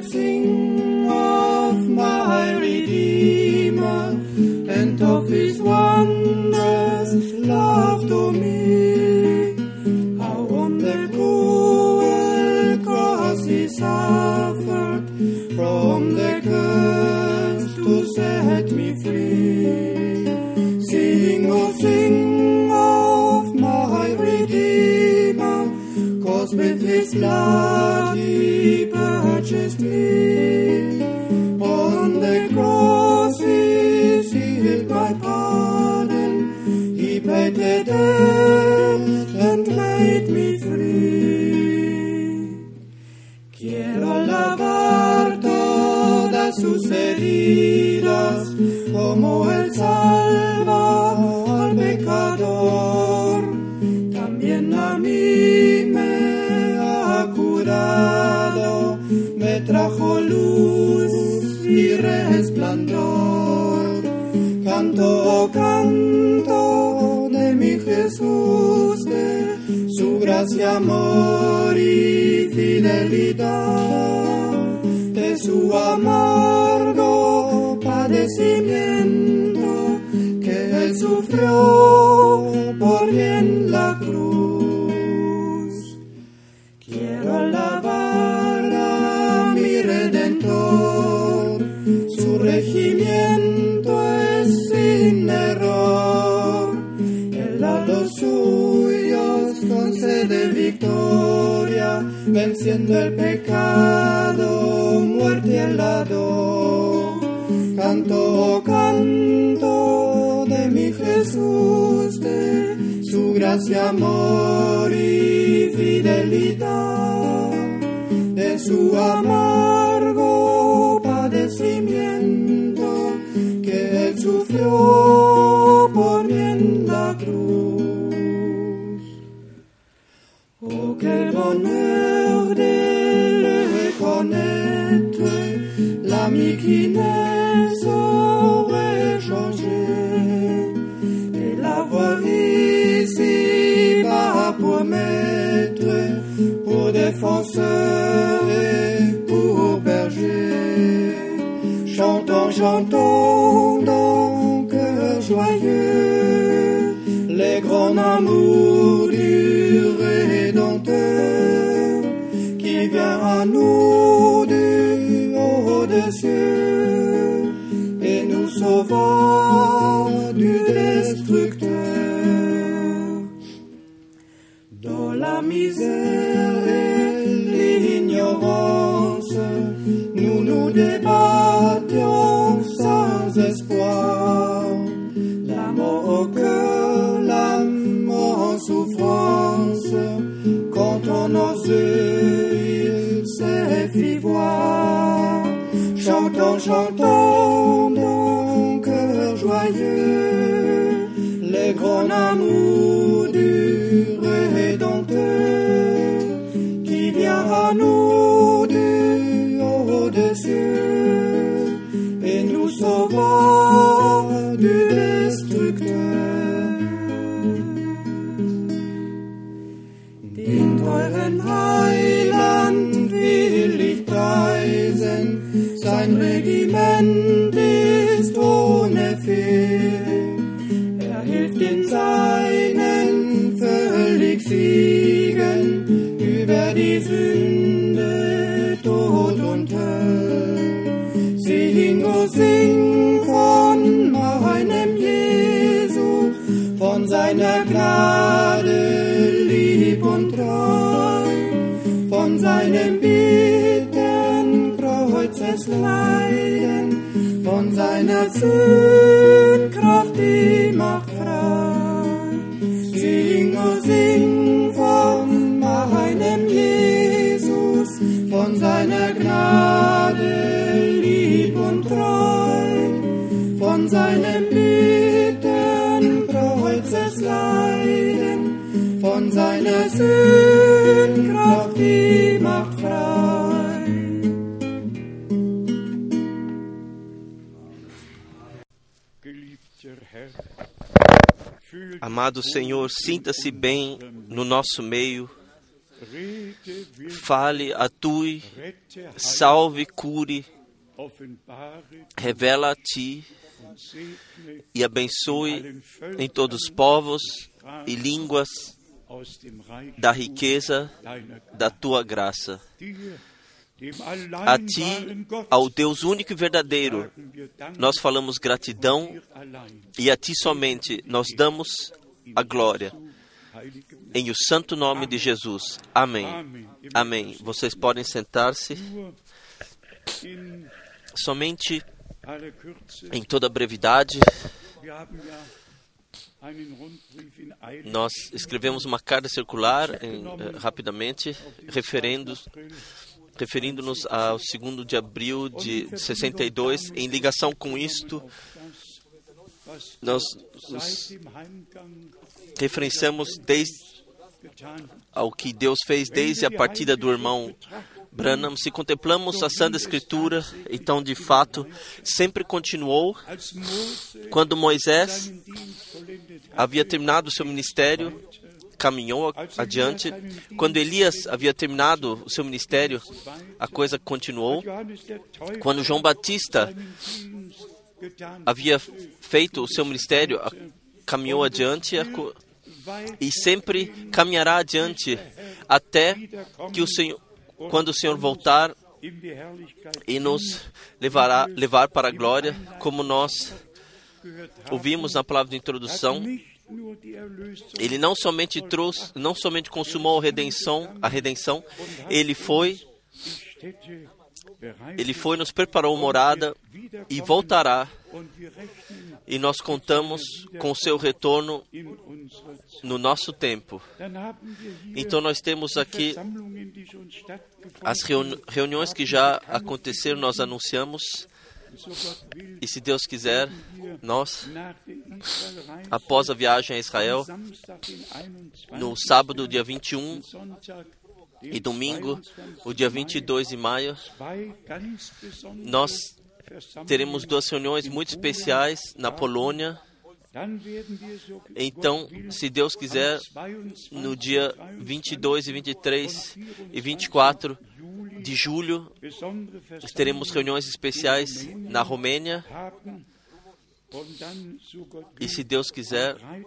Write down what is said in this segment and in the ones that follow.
dancing. llenas de amor y fidelidad, de su amargo padecimiento que él sufrió. venciendo el pecado, muerte al lado. Canto, canto de mi Jesús, de su gracia, amor y fidelidad, de su amargo padecimiento que él sufrió. danseurs et pour berger, chantons, chantons. do Senhor, sinta-se bem no nosso meio, fale, atue, salve, cure, revela a ti e abençoe em todos os povos e línguas da riqueza da tua graça. A ti, ao Deus único e verdadeiro, nós falamos gratidão e a ti somente nós damos a glória. Em o santo nome de Jesus. Amém. Amém. Vocês podem sentar-se somente em toda brevidade. Nós escrevemos uma carta circular em, eh, rapidamente, referindo-nos ao 2 de abril de 62. Em ligação com isto, nós nos referenciamos desde ao que Deus fez desde a partida do irmão Branham. Se contemplamos a Santa Escritura, então de fato sempre continuou quando Moisés havia terminado o seu ministério, caminhou adiante. Quando Elias havia terminado o seu ministério, a coisa continuou. Quando João Batista havia feito o seu ministério, caminhou adiante e sempre caminhará adiante até que o Senhor, quando o Senhor voltar e nos levará levar para a glória, como nós ouvimos na palavra de introdução. Ele não somente trouxe, não somente consumou a redenção, a redenção, ele foi, ele foi nos preparou morada e voltará. E nós contamos com seu retorno no nosso tempo. Então nós temos aqui as reuni- reuniões que já aconteceram, nós anunciamos. E se Deus quiser, nós, após a viagem a Israel, Samstag, den 21. no sábado, dia 21 Sonntag, den e domingo, 22. o dia 22 de maio, nós teremos duas reuniões muito especiais na Polônia. Então, se Deus quiser, am 22, no dia 23 22 e 23 e 24 Juli de julho, teremos reuniões especiais na Romênia. E se Deus quiser, 13.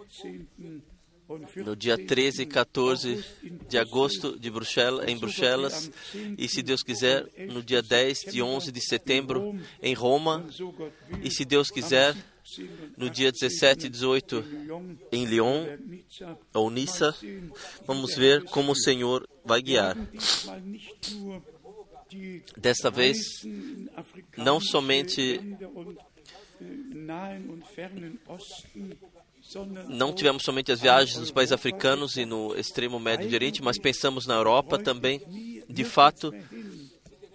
und 14. No dia 13 e 14 August in de agosto de Bruxelas, em Bruxelas, e se Deus quiser, no dia 10 de 11 de setembro em Roma, e se Deus quiser, 17 und no dia 17 e 18 Lyon em Lyon ou Nissa, vamos ver como o Senhor vai guiar. Desta vez, não somente Não tivemos somente as viagens nos países africanos e no extremo médio de Oriente, mas pensamos na Europa também. De fato,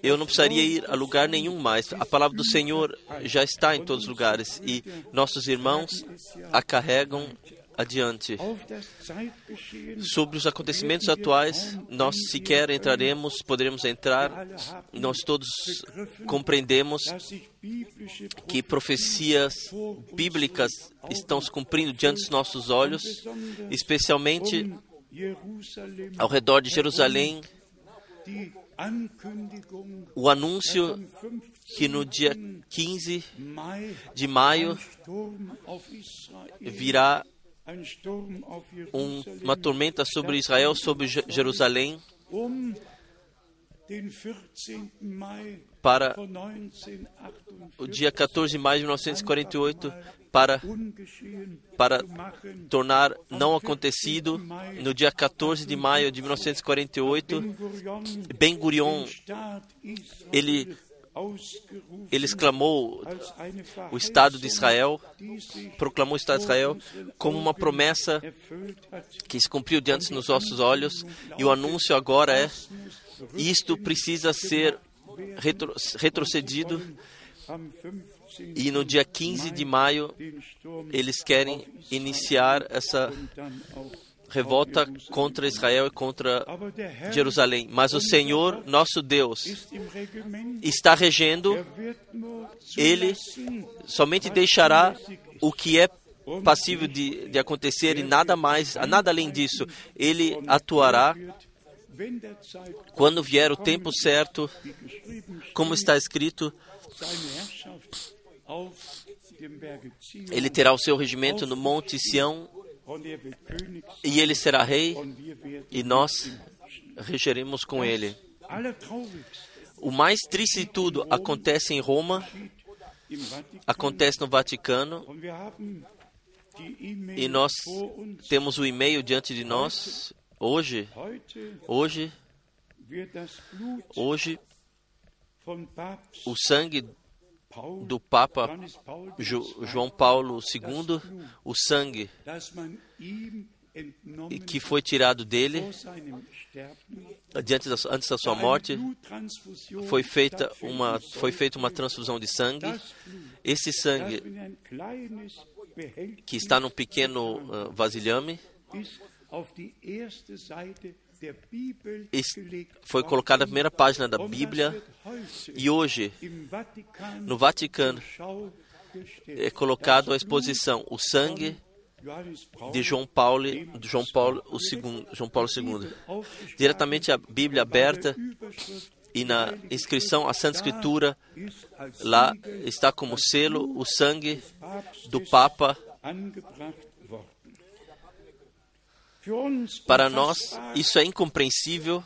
eu não precisaria ir a lugar nenhum mais. A palavra do Senhor já está em todos os lugares e nossos irmãos a carregam adiante. Sobre os acontecimentos atuais, nós sequer entraremos, poderemos entrar. Nós todos compreendemos que profecias bíblicas estão se cumprindo diante dos nossos olhos, especialmente ao redor de Jerusalém, o anúncio am 15. que no dia 15 Mai de maio virá um- uma tormenta sobre Israel, sobre Je- Jerusalém, den 14. Mai para o 1948 dia 14 de maio de 1948, para, para tornar não acontecido no dia 14 de maio de 1948. Ben-Gurion Ben Gurion, ele, ele exclamou o Estado de Israel, proclamou o Estado de Israel como uma promessa que se cumpriu diante dos nossos olhos, e o anúncio agora é: isto precisa ser retro, retrocedido, Am 15. e no dia 15 de maio eles querem iniciar essa revolta contra Israel e contra Jerusalém. Mas o Senhor, nosso Deus, está regendo, Ele somente deixará o que é passível de, de acontecer e nada mais, nada além disso. Ele atuará Quando vier o tempo certo, como está escrito, ele terá o seu regimento no Monte Sião e ele será rei e nós regeremos com ele. O mais triste de tudo acontece em Roma, acontece no Vaticano e nós temos o e-mail diante de nós. Hoje, hoje, hoje, o sangue do Papa João Paulo II, o sangue que foi tirado dele da, antes da sua morte, foi feita uma foi feita uma transfusão de sangue. Esse sangue que está num pequeno ah, vasilhame foi worden. colocado na primeira página da Bíblia e hoje no Vaticano é colocado à Das exposição o sangue de João Paulo, de João Paulo o segundo, João Paulo II, diretamente a Bíblia aberta e na inscrição à Santa Escritura lá está como selo o sangue do Papa. Para nós isso é incompreensível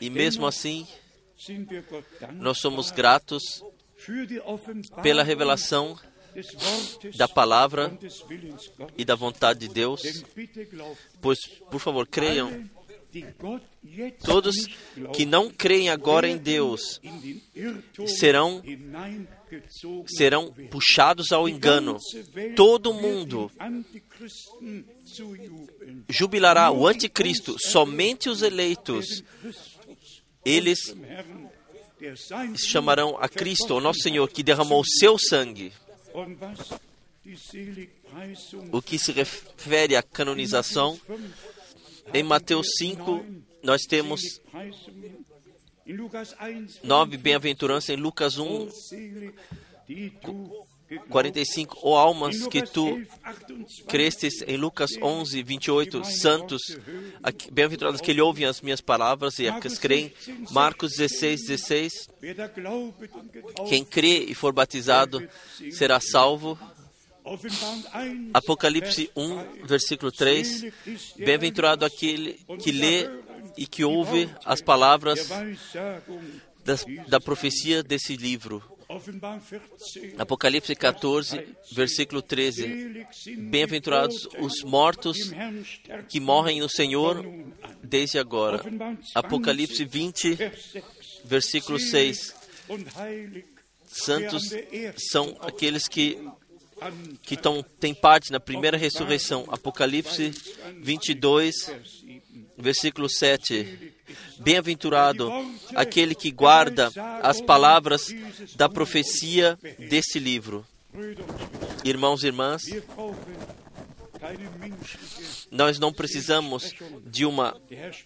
e mesmo assim nós somos gratos pela revelação da palavra e da vontade de Deus, pois por favor creiam todos que não creem agora em Deus serão serão puxados ao engano. Todo mundo. Jubilará o anticristo, somente os eleitos. Eles chamarão a Cristo, o nosso Senhor, que derramou seu sangue. O que se refere à canonização, em Mateus 5, nós temos Seligpreisungen. In Lukas 1, nove bem-aventuranças, em Lucas 1, O selig, die du geglaubt 45, ou almas que tu 11, 28, crestes, em Lucas 11, 28, santos, bem-aventurados que lhe ouvem as minhas palavras e as creem. Marcos 16, 16, wer da glaubet und getauft quem crê e for batizado será salvo. Offenbarung 1, Apocalipse 1, versículo 3. Bem-aventurado aquele que lê e que ouve as palavras das, da profecia desse livro. Offenbarung 14, Apocalipse 14, versículo 13. selig sind Bem-aventurados os mortos que morrem no Senhor desde agora. Offenbarung 20, Apocalipse 20, Vers 6. versículo Selig 6. und heilig, Santos são aqueles que, que tão, têm parte na primeira ressurreição. Apocalipse 22, Vers 7. versículo 7. Bem-aventurado aquele que guarda as palavras da profecia desse livro. Irmãos e irmãs, nós não precisamos de uma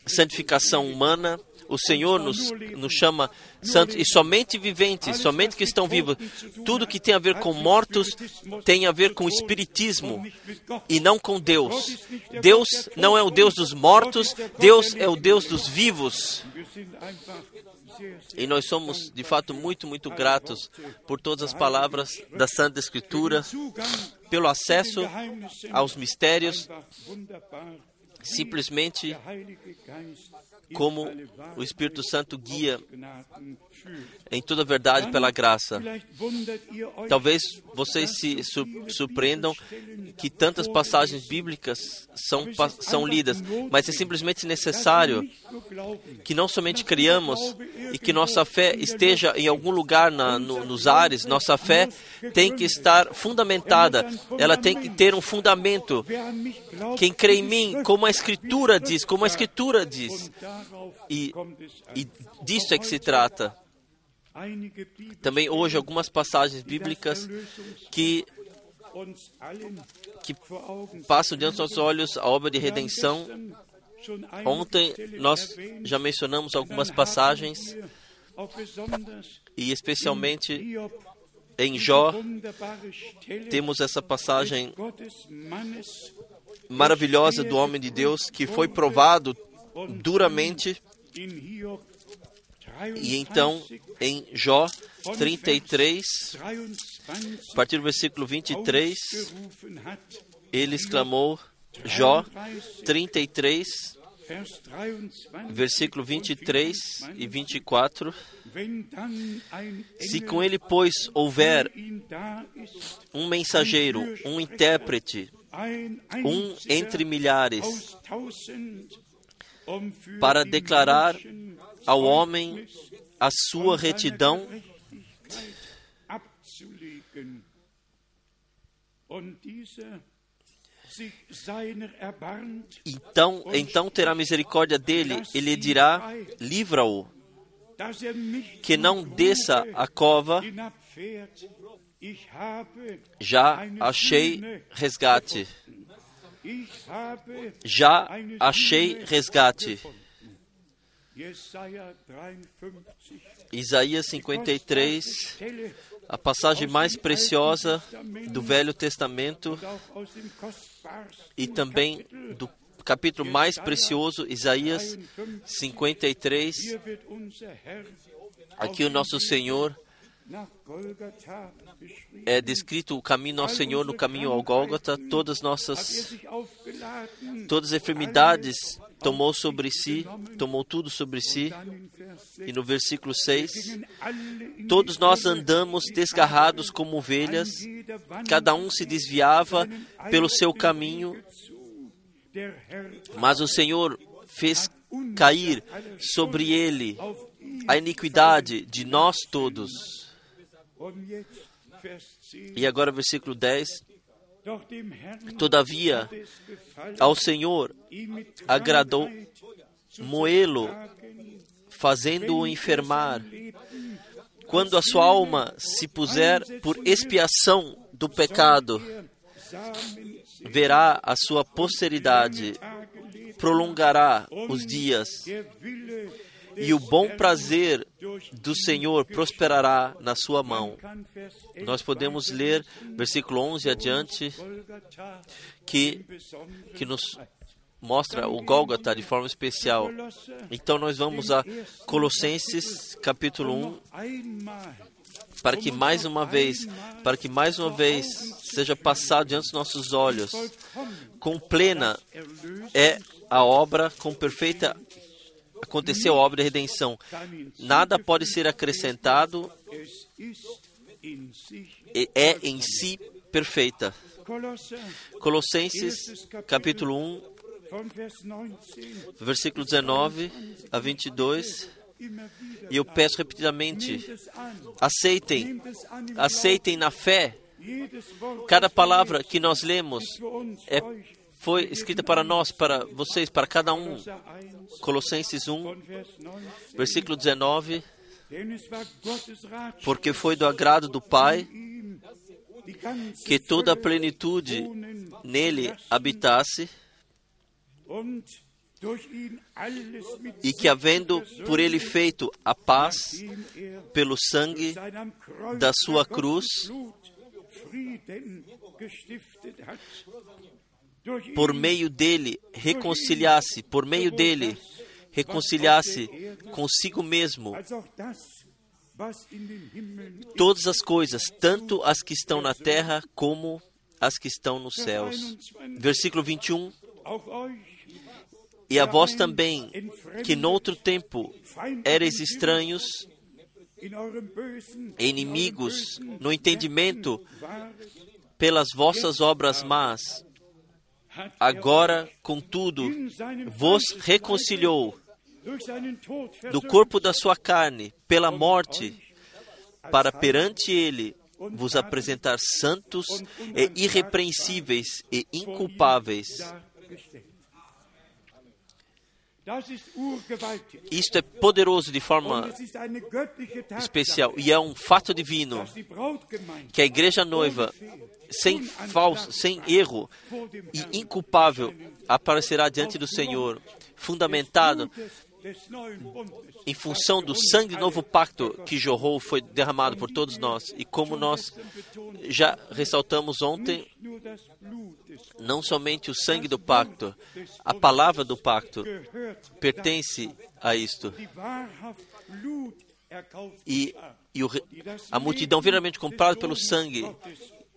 santificação humana. O Senhor nos, nos chama santos e somente viventes, somente que estão vivos. Tudo que tem a ver com mortos tem a ver com espiritismo e não com Deus. Deus não é o Deus dos mortos, Deus é o Deus dos vivos. E nós somos, de fato, muito, muito gratos por todas as palavras da Santa Escritura, pelo acesso aos mistérios, simplesmente Como o Espírito Santo guia. Em toda verdade pela graça. Talvez vocês se sur- surpreendam que tantas passagens bíblicas são, são lidas, mas é simplesmente necessário que não somente criamos e que nossa fé esteja em algum lugar na- no- nos ares, nossa fé tem que estar fundamentada, ela tem que ter um fundamento. Quem crê em mim, como a Escritura diz, como a Escritura diz, e, e disso é que se trata. Também hoje algumas passagens bíblicas que, que passam diante dos nossos olhos a obra de redenção. Ontem nós já mencionamos algumas passagens e especialmente em Jó temos essa passagem maravilhosa do homem de Deus que foi provado duramente. E então, em Jó 33, 23 a partir do versículo 23, ausgerufen hat, ele exclamou, Jó 33, Vers 23, versículo 23 e 24: wenn dann ein Se com ele, pois, houver um mensageiro, um intérprete, um entre milhares, para declarar ao homem a sua retidão, então, então terá misericórdia dele, ele dirá: livra-o, que não desça a cova, já achei resgate. Já achei resgate. Jesaja 53, Isaías 53, Stelle a passagem mais preciosa do Velho Testamento e também do capítulo mais precioso, Isaías 53. Hier wird unser Herr Aqui o nosso Senhor é descrito o caminho nosso Senhor no caminho ao Gólgota, todas er nossas aufgeladen, todas as enfermidades tomou sobre si, tomou tudo sobre si. dann in Vers 6, E no versículo 6, gingen alle in todos nós andamos desgarrados como ovelhas, cada um se desviava pelo seu caminho, mas o Senhor fez cair sobre ele a iniquidade de nós todos. Und jetzt Vers 10. E agora, versículo 10: Doch dem Herrn Todavia, ao Senhor agradou moê-lo, fazendo-o enfermar. Quando a sua alma se puser por expiação do pecado, verá a sua posteridade, prolongará os dias, e o bom prazer do Senhor prosperará na sua mão. kann Vers 11 Nós podemos ler versículo 11 adiante, que, que nos mostra o Gólgota de forma especial. Então nós vamos a Colossenses capítulo 1, einmal para que mais uma vez, para que mais uma vez seja passado diante dos nossos olhos, com plena é a obra, com perfeita aconteceu a obra de redenção. Nada pode ser acrescentado, é em si perfeita. Colossenses capítulo 1, von Vers 19 versículo 19 a 22. immer wieder E eu peço repetidamente: aceitem, aceitem na fé. Cada palavra que nós lemos é, foi escrita para nós, para vocês, para cada um. Kolosser 1 Colossenses 1, von Vers 19 versículo 19. Denn es war Gottes Ratschluss Porque foi do agrado do Pai que toda a plenitude nele habitasse e que, havendo por ele feito a paz pelo sangue da sua cruz, Por meio dele reconciliasse, por meio dele reconciliasse consigo mesmo todas as coisas, tanto as que estão na terra como as que estão nos céus. Versículo 21. Auch euch, E a vós também, que noutro tempo eres estranhos, inimigos, no entendimento, pelas vossas obras más, agora, contudo, vos reconciliou do corpo da sua carne, pela morte, para perante ele vos apresentar santos e irrepreensíveis e inculpáveis. Isto é poderoso de forma especial e é um fato divino que a igreja noiva, sem falso, sem erro e inculpável, aparecerá diante do Senhor, fundamentado em função do sangue do novo pacto que jorrou, foi derramado por todos nós. E como nós já ressaltamos ontem, não somente o sangue do pacto, a palavra do pacto pertence a isto. E, e o, a multidão verdadeiramente comprada pelo sangue,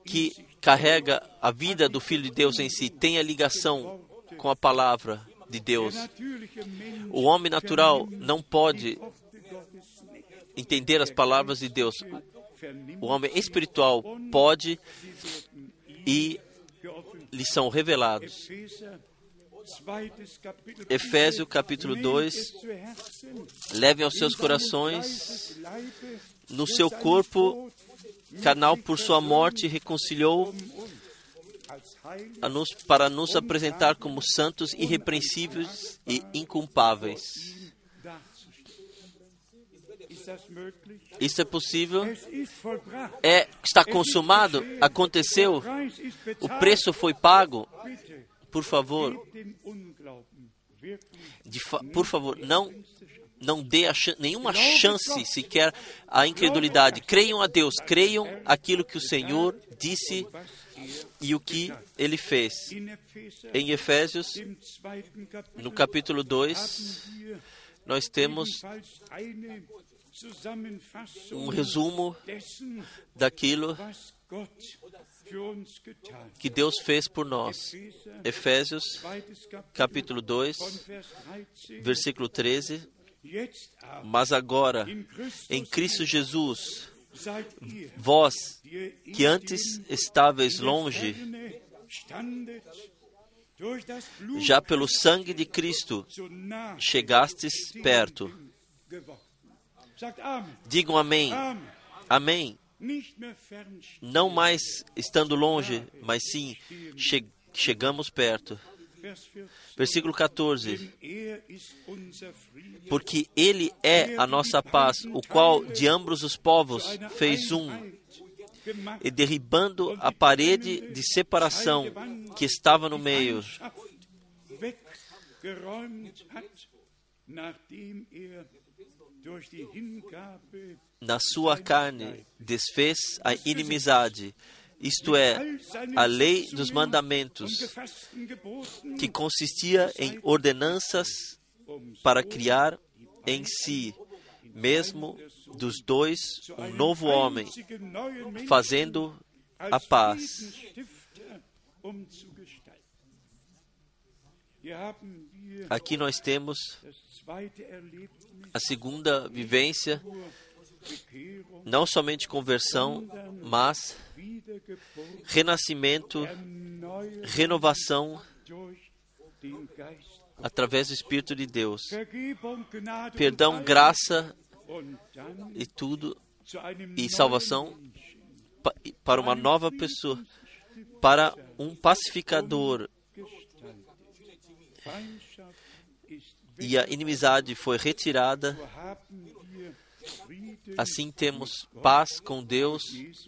que carrega a vida do Filho de Deus em si, tem a ligação com a palavra de Deus. O homem natural não pode entender as palavras de Deus. O homem espiritual pode e lhe são revelados. Efésios capítulo 2: Leve aos seus corações, no seu corpo, canal por sua morte, reconciliou nos, para nos apresentar como santos, irrepreensíveis e inculpáveis. Isso é possível? É, está consumado? Aconteceu? O preço foi pago? Por favor, fa por favor, não não dê ch nenhuma chance sequer à incredulidade. Creiam a Deus, creiam aquilo que o Senhor disse e o que ele fez. Em Efésios, no capítulo 2, nós temos um resumo daquilo que Deus fez por nós. Efésios, capítulo 2, versículo 13. Mas agora, em Cristo Jesus, vós que antes estáveis longe, já pelo sangue de Cristo chegastes perto. Digam amém. Amém. Não mais estando longe, mas sim che chegamos perto. Versículo 14: Porque Ele é a nossa paz, o qual de ambos os povos fez um, e derribando a parede de separação que estava no meio, na sua carne desfez a inimizade isto é, a lei dos mandamentos, que consistia em ordenanças para criar em si mesmo dos dois um novo homem, fazendo a paz. Aqui nós temos a segunda vivência não somente conversão, mas renascimento, renovação através do Espírito de Deus. Perdão, graça e tudo, e salvação para uma nova pessoa, para um pacificador. E a inimizade foi retirada Assim temos paz com Deus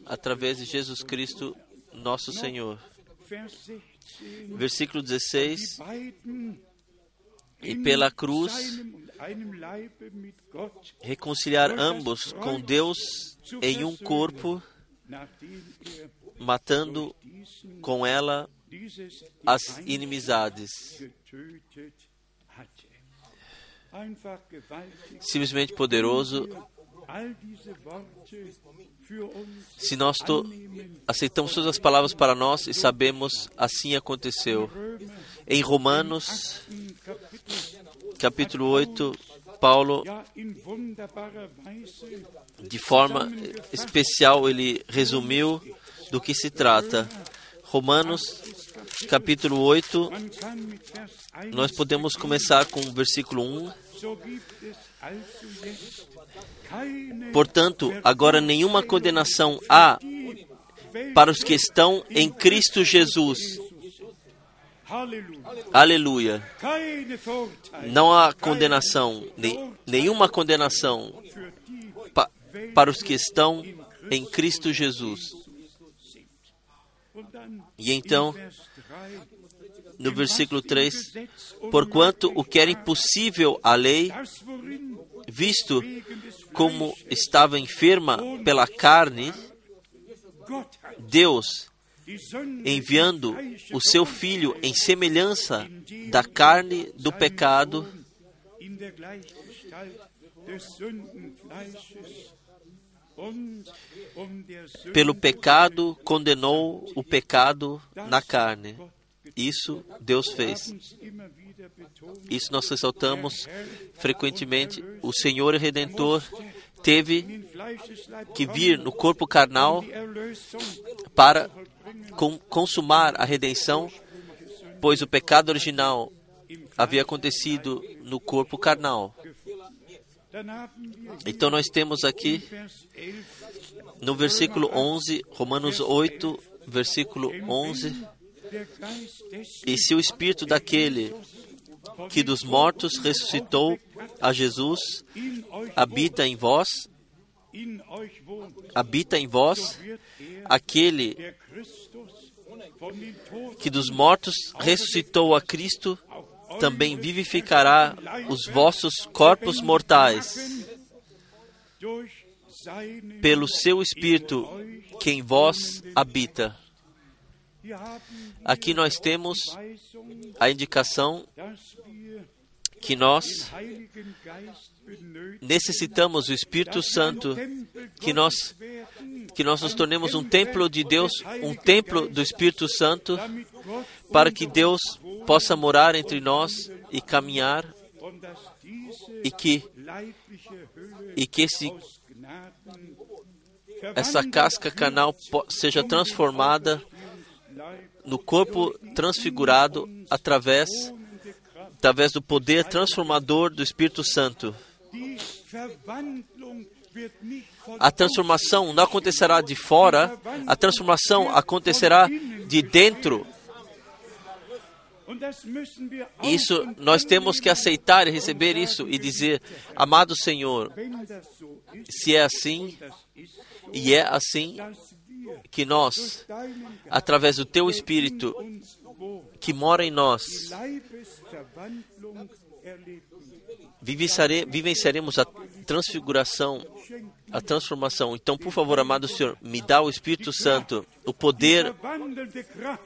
através de Jesus Cristo, nosso Senhor. Versículo 16. E pela cruz reconciliar ambos com Deus em um corpo, matando com ela as inimizades simplesmente poderoso. Se nós aceitamos todas as palavras para nós e sabemos assim aconteceu. Em Romanos, capítulo 8, Paulo, de forma especial, ele resumiu do que se trata. Romanos, capítulo 8, nós podemos começar com o versículo 1. Portanto, agora nenhuma condenação há para os que estão em Cristo Jesus. Aleluia. Não há condenação, nenhuma condenação pa, para os que estão em Cristo Jesus. E então, no versículo 3, porquanto o que era impossível à lei, visto como estava enferma pela carne, Deus, enviando o seu Filho em semelhança da carne do pecado, pelo pecado condenou o pecado na carne. Isso Deus fez. Isso nós ressaltamos frequentemente. O Senhor Redentor teve que vir no corpo carnal para consumar a redenção, pois o pecado original havia acontecido no corpo carnal. Então nós temos aqui no versículo 11, Romanos 8, versículo 11, e se o espírito daquele que dos mortos ressuscitou a Jesus habita em vós, habita em vós aquele que dos mortos ressuscitou a Cristo, também vivificará os vossos corpos mortais pelo seu Espírito que em vós habita. Aqui nós temos a indicação que nós necessitamos o Espírito Santo, que nós que nós nos tornemos um templo de Deus, um templo do Espírito Santo, para que Deus possa morar entre nós e caminhar e que e que esse essa casca canal seja transformada no corpo transfigurado através através do poder transformador do Espírito Santo. A transformação não acontecerá de fora, a transformação acontecerá de dentro. Isso nós temos que aceitar e receber isso e dizer: Amado Senhor, se é assim, e é assim que nós, através do Teu Espírito que mora em nós, vivenciaremos a transfiguração, a transformação. Então, por favor, amado Senhor, me dá o Espírito Santo, o poder,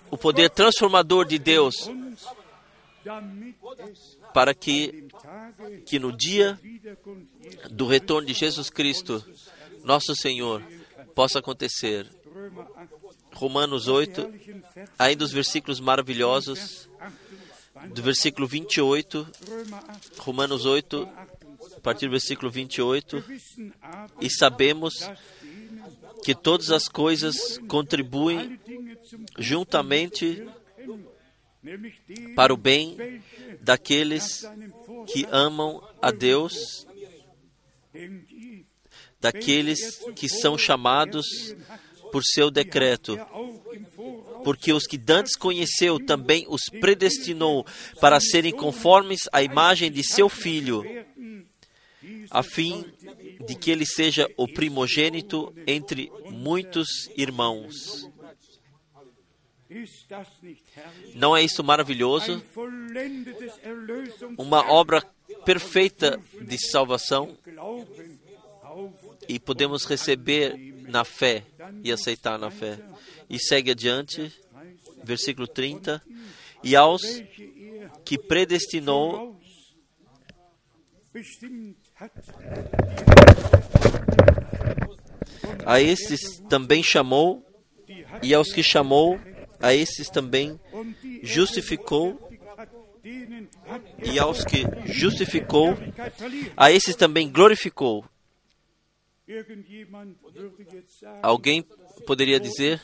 o poder transformador de Deus, para que, que no dia do retorno de Jesus Cristo, nosso Senhor, possa acontecer. Romanos 8, ainda os versículos maravilhosos, do versículo 28, Romanos 8, a partir do versículo 28, e sabemos que todas as coisas contribuem juntamente para o bem daqueles que amam a Deus, daqueles que são chamados por seu decreto. Porque os que dantes conheceu também os predestinou para serem conformes à imagem de seu filho, a fim de que ele seja o primogênito entre muitos irmãos. Não é isso maravilhoso? Uma obra perfeita de salvação e podemos receber na fé e aceitar na fé. E segue adiante, versículo 30. E aos que predestinou, a esses também chamou, e aos que chamou, a esses também justificou, e aos que justificou, a esses também glorificou. Alguém poderia dizer: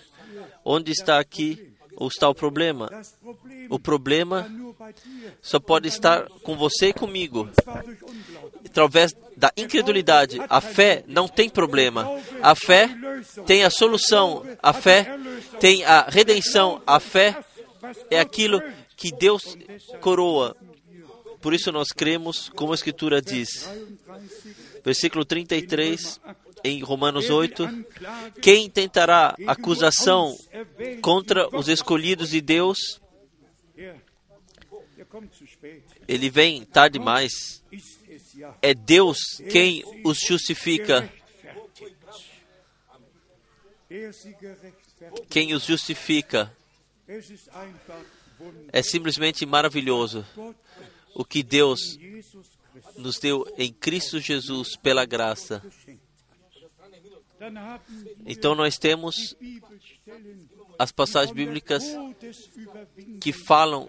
onde está aqui ou está o problema? O problema só pode estar com você e comigo. Através da incredulidade. A fé não tem problema. A fé tem a solução. A fé tem a redenção. A fé é aquilo que Deus coroa. Por isso nós cremos, como a Escritura diz. Versículo 33, em Romanos 8: Quem tentará acusação contra os escolhidos de Deus? ele vem tarde demais. É Deus quem os justifica. Quem os justifica. É simplesmente maravilhoso o que Deus nos deu em Cristo Jesus pela graça. Então nós temos as passagens bíblicas que falam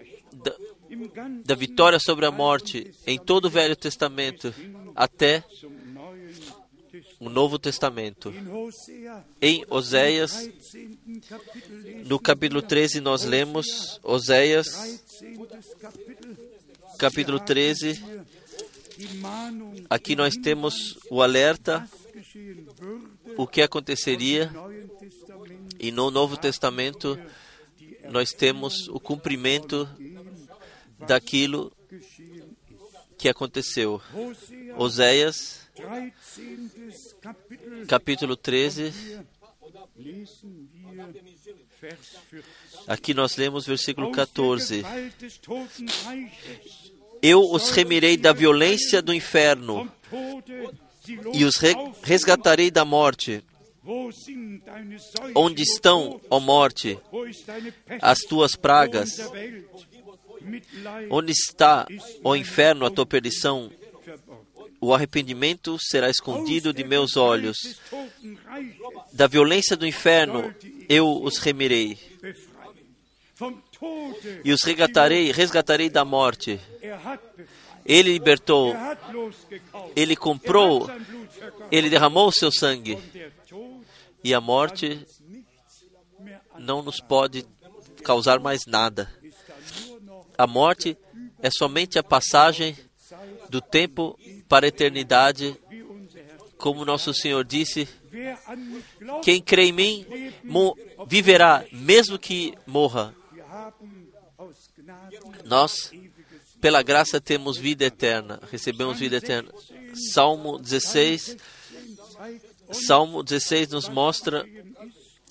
da vitória sobre a morte em todo o Velho Testamento até o Novo Testamento. Em Oséias, no capítulo 13, nós lemos Oséias, capítulo 13. Aqui nós temos o alerta, o que aconteceria, e no Novo Testamento nós temos o cumprimento daquilo que aconteceu. Oséias, capítulo 13. Aqui nós lemos versículo 14. Eu os remirei da violência do inferno e os resgatarei da morte. Onde estão, ó morte, as tuas pragas? Onde está, ó inferno, a tua perdição? O arrependimento será escondido de meus olhos. Da violência do inferno eu os remirei. E os resgatarei, resgatarei da morte. Ele libertou, ele comprou, ele derramou o seu sangue. E a morte não nos pode causar mais nada. A morte é somente a passagem do tempo para a eternidade, como nosso Senhor disse: quem crê em mim viverá, mesmo que morra. Nós, pela graça, temos vida eterna, recebemos vida eterna. Salmo 16, Salmo 16 nos mostra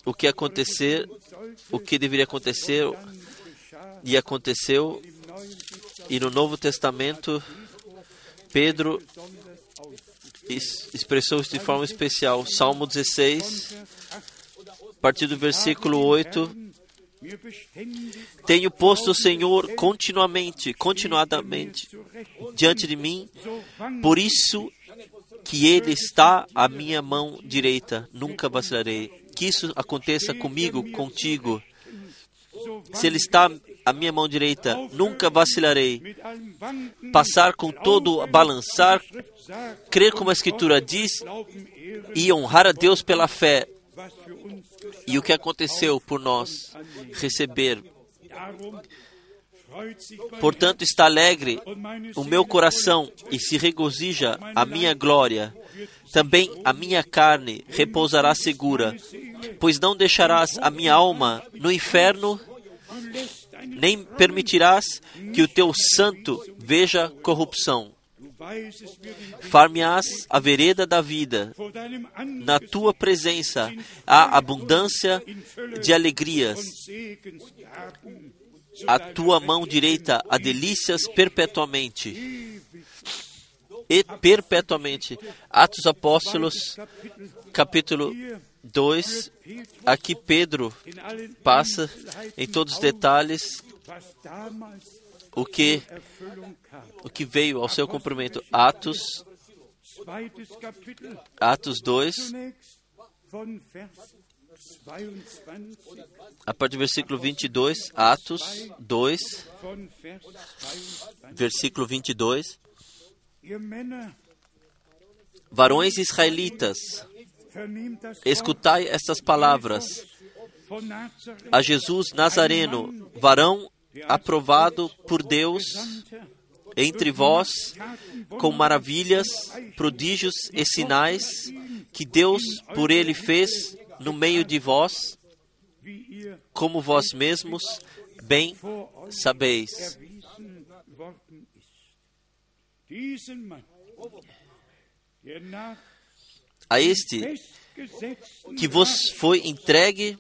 o que acontecer, o que deveria acontecer e aconteceu. E no Novo Testamento, Pedro expressou isso de forma especial. Salmo 16, a partir do versículo 8. Tenho posto o Senhor continuamente, continuadamente diante de mim, por isso que Ele está à minha mão direita, nunca vacilarei. Que isso aconteça comigo, contigo. Se Ele está à minha mão direita, nunca vacilarei. Passar com todo, balançar, crer como a Escritura diz e honrar a Deus pela fé. E o que aconteceu por nós? Receber. Portanto, está alegre o meu coração e se regozija a minha glória. Também a minha carne repousará segura, pois não deixarás a minha alma no inferno, nem permitirás que o teu santo veja corrupção. Far-me-ás a vereda da vida. Na tua presença há abundância de alegrias. A tua mão direita há delícias perpetuamente. E perpetuamente. Atos Apóstolos, capítulo 2. Aqui Pedro passa em todos os detalhes o que o que veio ao seu cumprimento. Atos Atos 2 a partir do versículo 22, Atos 2, versículo 22. Varões israelitas, escutai estas palavras. A Jesus Nazareno, varão aprovado por Deus entre vós, com maravilhas, prodígios e sinais que Deus por ele fez no meio de vós, como vós mesmos bem sabeis. A este que vos foi entregue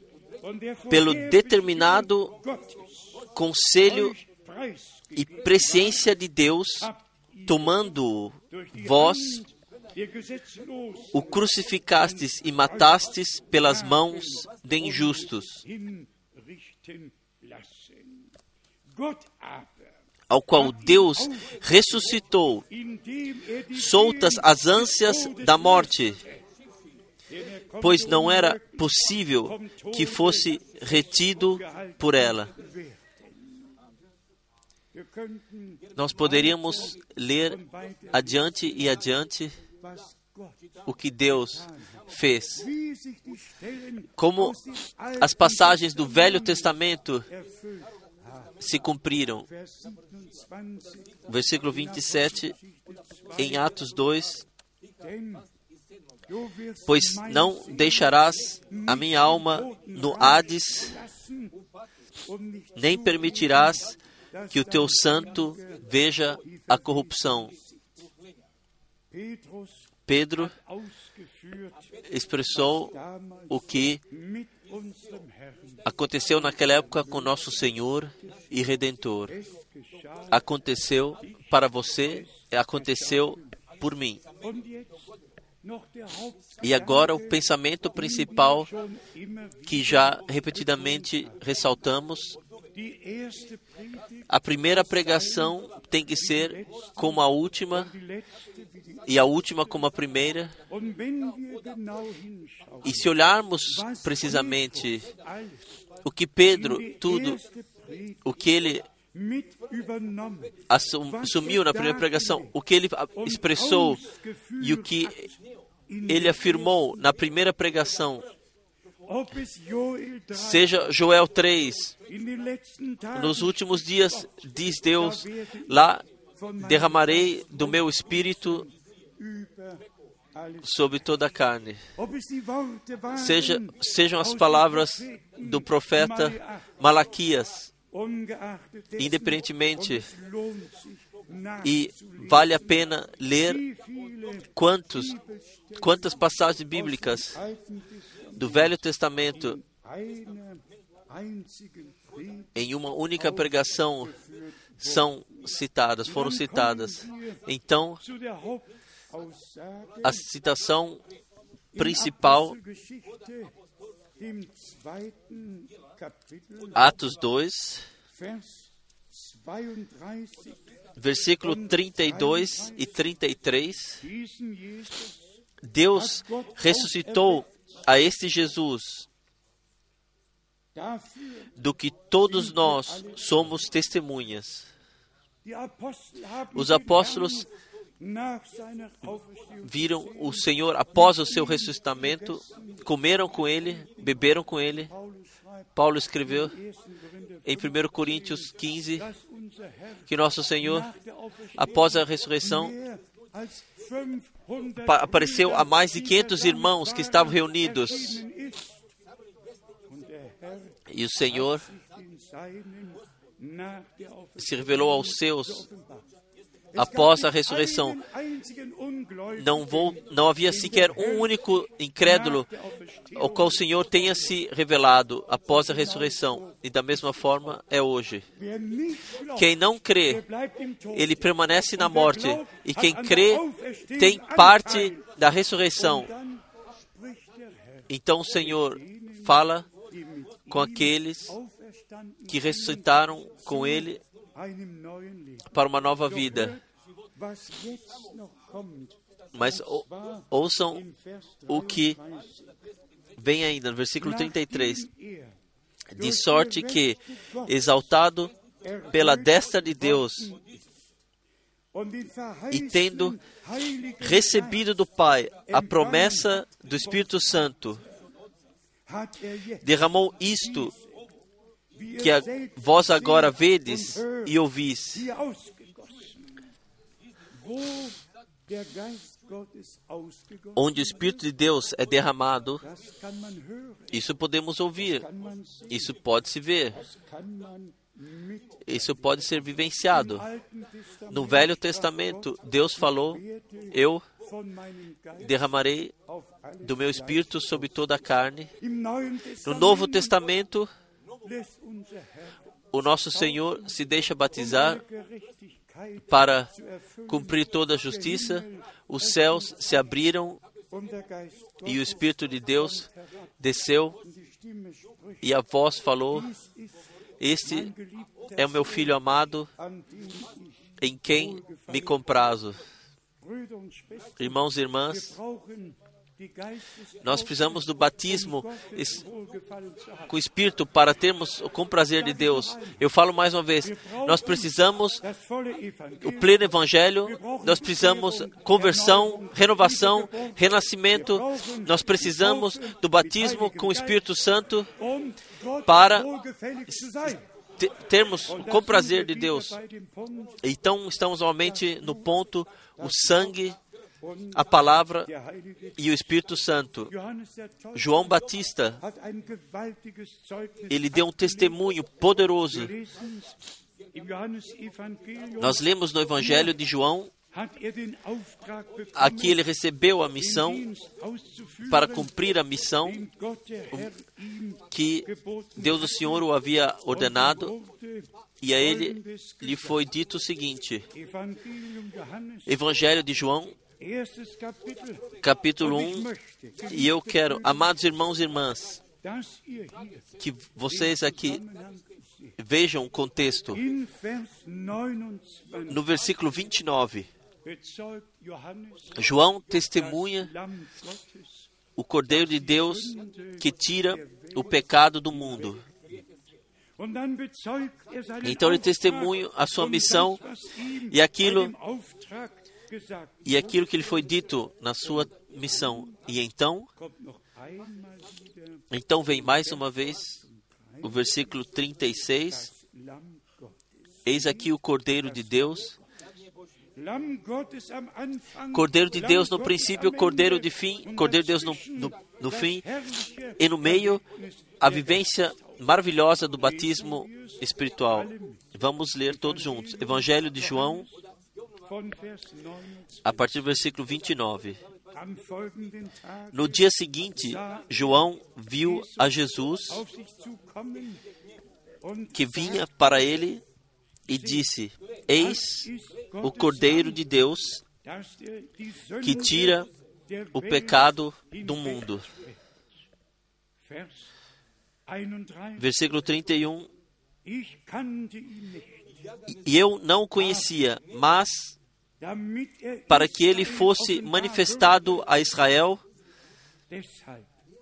pelo determinado conselho e presciência de Deus tomando vós o crucificastes e matastes pelas mãos de injustos, ao qual Deus ressuscitou, soltas as ânsias da morte, pois não era possível que fosse retido por ela. Nós poderíamos ler adiante e adiante o que Deus fez. Como as passagens do Velho Testamento se cumpriram. Versículo 27, em Atos 2. Pois não deixarás a minha alma no Hades, nem permitirás que o teu santo veja a corrupção. Pedro expressou o que aconteceu naquela época com nosso Senhor e Redentor. Aconteceu para você, aconteceu por mim. E agora o pensamento principal que já repetidamente ressaltamos a primeira pregação tem que ser como a última e a última como a primeira. E se olharmos precisamente o que Pedro, tudo, o que ele assumiu na primeira pregação, o que ele expressou e o que ele afirmou na primeira pregação, seja Joel 3, nos últimos dias, diz Deus, lá derramarei do meu espírito sobre toda a carne. Seja, sejam as palavras do profeta Malaquias, independentemente, e vale a pena ler quantos, quantas passagens bíblicas do Velho Testamento em uma única pregação são citadas, foram citadas. Então, a citação principal, Atos 2, versículo 32 e 33, Deus ressuscitou a este Jesus, do que todos nós somos testemunhas. Os apóstolos viram o Senhor após o seu ressuscitamento, comeram com ele, beberam com ele. Paulo escreveu em 1 Coríntios 15 que nosso Senhor, após a ressurreição, apareceu a mais de 500 irmãos que estavam reunidos. E o Senhor se revelou aos seus após a ressurreição. Não, vou, não havia sequer um único incrédulo ao qual o Senhor tenha se revelado após a ressurreição. E da mesma forma é hoje. Quem não crê, ele permanece na morte. E quem crê tem parte da ressurreição. Então o Senhor fala com aqueles que ressuscitaram com ele para uma nova vida. Mas ouçam o que vem ainda no versículo 33. De sorte que, exaltado pela destra de Deus, e tendo recebido do Pai a promessa do Espírito Santo, derramou isto que a, vós agora vedes e ouvis. Onde o Espírito de Deus é derramado, isso podemos ouvir, isso pode se ver, isso pode ser vivenciado. No Velho Testamento, Deus falou: Eu derramarei do meu espírito sobre toda a carne. No Novo Testamento, o nosso Senhor se deixa batizar para cumprir toda a justiça, os céus se abriram e o Espírito de Deus desceu e a voz falou: Este é o meu filho amado em quem me comprazo. Irmãos e irmãs, nós precisamos do batismo com o Espírito para termos o comprazer de Deus. Eu falo mais uma vez: nós precisamos o pleno evangelho, nós precisamos conversão, renovação, renascimento, nós precisamos do batismo com o Espírito Santo para termos sind wir de Deus. Então estamos novamente no ponto o sangue, a palavra e o Espírito Santo. João Batista, ele deu um testemunho poderoso. Nós lemos no Evangelho de João, aqui ele recebeu a missão para cumprir a missão que Deus o Senhor o havia ordenado, e a ele lhe foi dito o seguinte: Evangelho de João. Capítulo Und ich 1, möchte, e eu quero, amados irmãos e irmãs, que vocês aqui vejam o contexto. In Vers 29 No versículo 29, bezeugt Johannes João testemunha o Cordeiro de Deus que tira o pecado do mundo. Então ele testemunha a sua missão e aquilo- E aquilo que lhe foi dito na sua missão. E então, então vem mais uma vez o versículo 36. das Lamm Gottes. Eis aqui o Cordeiro de Deus. Cordeiro de Deus no princípio, Cordeiro de fim, Cordeiro de Deus no, no, no fim. E no meio, a vivência maravilhosa do batismo espiritual. Vamos ler todos juntos. Evangelho de João, von Vers 29. A partir do versículo 29. Am folgenden Tag No dia seguinte, João viu a Jesus que vinha para ele e disse: Eis o Cordeiro de Deus que tira o pecado do mundo. Vers 31. Versículo 31. E eu não o conhecia, mas para que ele fosse manifestado a Israel,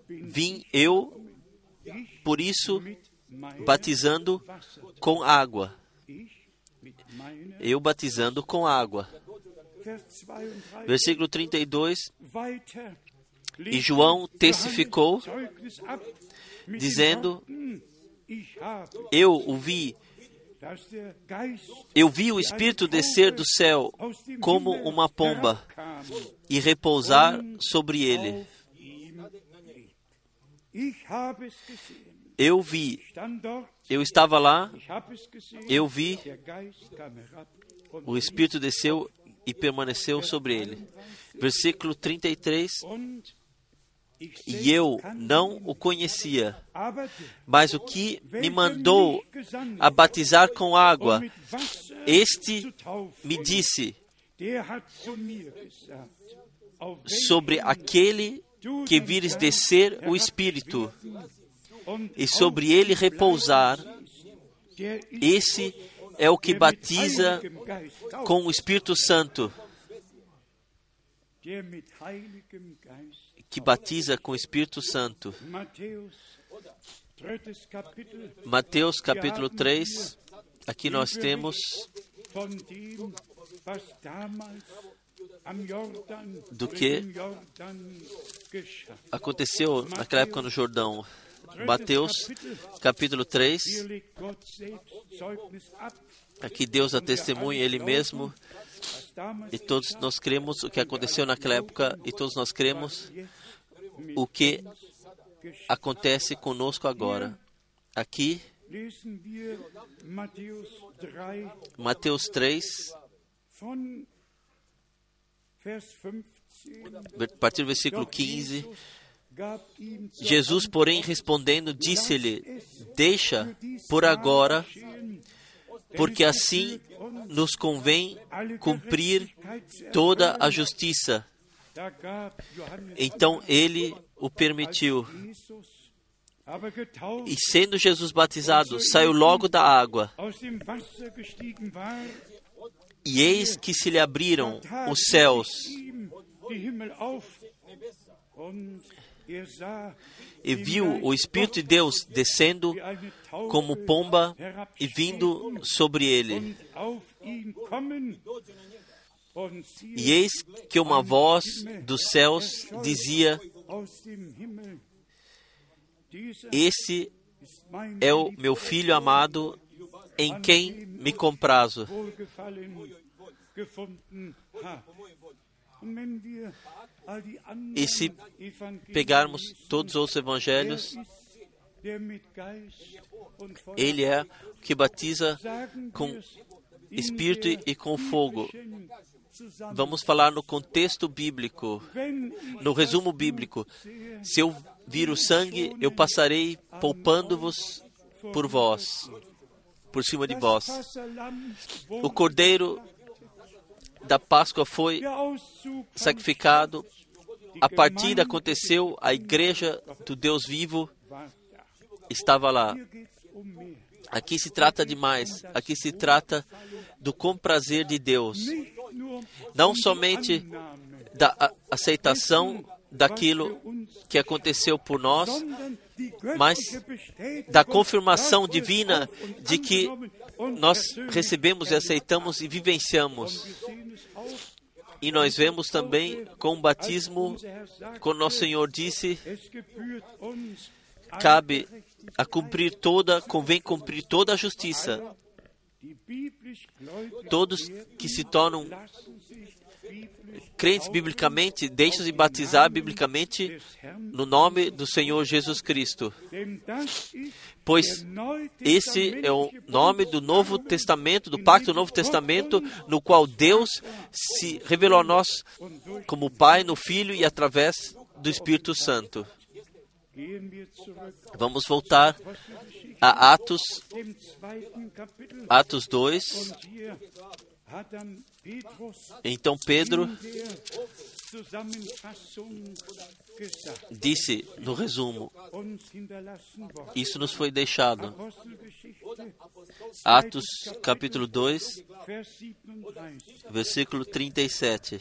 vim eu, por isso, batizando com água. Eu batizando com água. Vers 32. Versículo 32. Weiter E João testificou, dizendo: Eu o vi, eu vi o Espírito descer do céu como uma pomba e repousar sobre ele. Eu vi, eu estava lá, eu vi, o Espírito desceu e permaneceu sobre ele. Versículo 33. E eu não o conhecia, mas o que me mandou a batizar com água, este me disse sobre aquele que vires descer o Espírito e sobre ele repousar. Esse é o que batiza com o Espírito Santo, que batiza com o Espírito Santo. Mateus capítulo 3. Aqui nós temos Do que aconteceu naquela época no Jordão. Mateus capítulo 3. Hier legt Gott selbst Zeugnis ab, Aqui Deus a testemunha Ele mesmo e todos nós cremos o que aconteceu naquela época e todos nós cremos o que acontece conosco agora. Aqui, lesen wir Matthäus 3 Mateus 3, von Vers 15. a partir do versículo 15. Jesus, porém, respondendo, disse-lhe: Deixa por agora, porque assim nos convém cumprir toda a justiça. Então ele o permitiu. E sendo Jesus batizado, saiu logo da água. E eis que se lhe abriram os céus. E viu o Espírito de Deus descendo como pomba e vindo sobre ele. E eis que uma voz dos céus dizia: Esse é o meu filho amado, em quem me comprazo. E se pegarmos todos os evangelhos, ele é o que batiza com espírito e com fogo. Vamos falar no contexto bíblico, no resumo bíblico. Se eu vir o sangue, eu passarei poupando-vos por vós, por cima de vós. O cordeiro da Páscoa foi sacrificado. A partida aconteceu, a igreja do Deus vivo estava lá. Aqui se trata de mais, aqui se trata do comprazer de Deus. Não somente da aceitação daquilo que aconteceu por nós, mas da confirmação divina de que nós recebemos e aceitamos e vivenciamos. E nós vemos também com o batismo, quando nosso Senhor disse, cabe a cumprir toda, convém cumprir toda a justiça. Todos que se tornam crentes biblicamente deixam-se batizar biblicamente no nome do Senhor Jesus Cristo. Pois esse é o nome do Novo Testamento, do Pacto do Novo Testamento, no qual Deus se revelou a nós como Pai no Filho e através do Espírito Santo. Vamos voltar a Atos, Atos 2. Então Pedro disse no resumo: Isso nos foi deixado. Atos capítulo 2, versículo 37.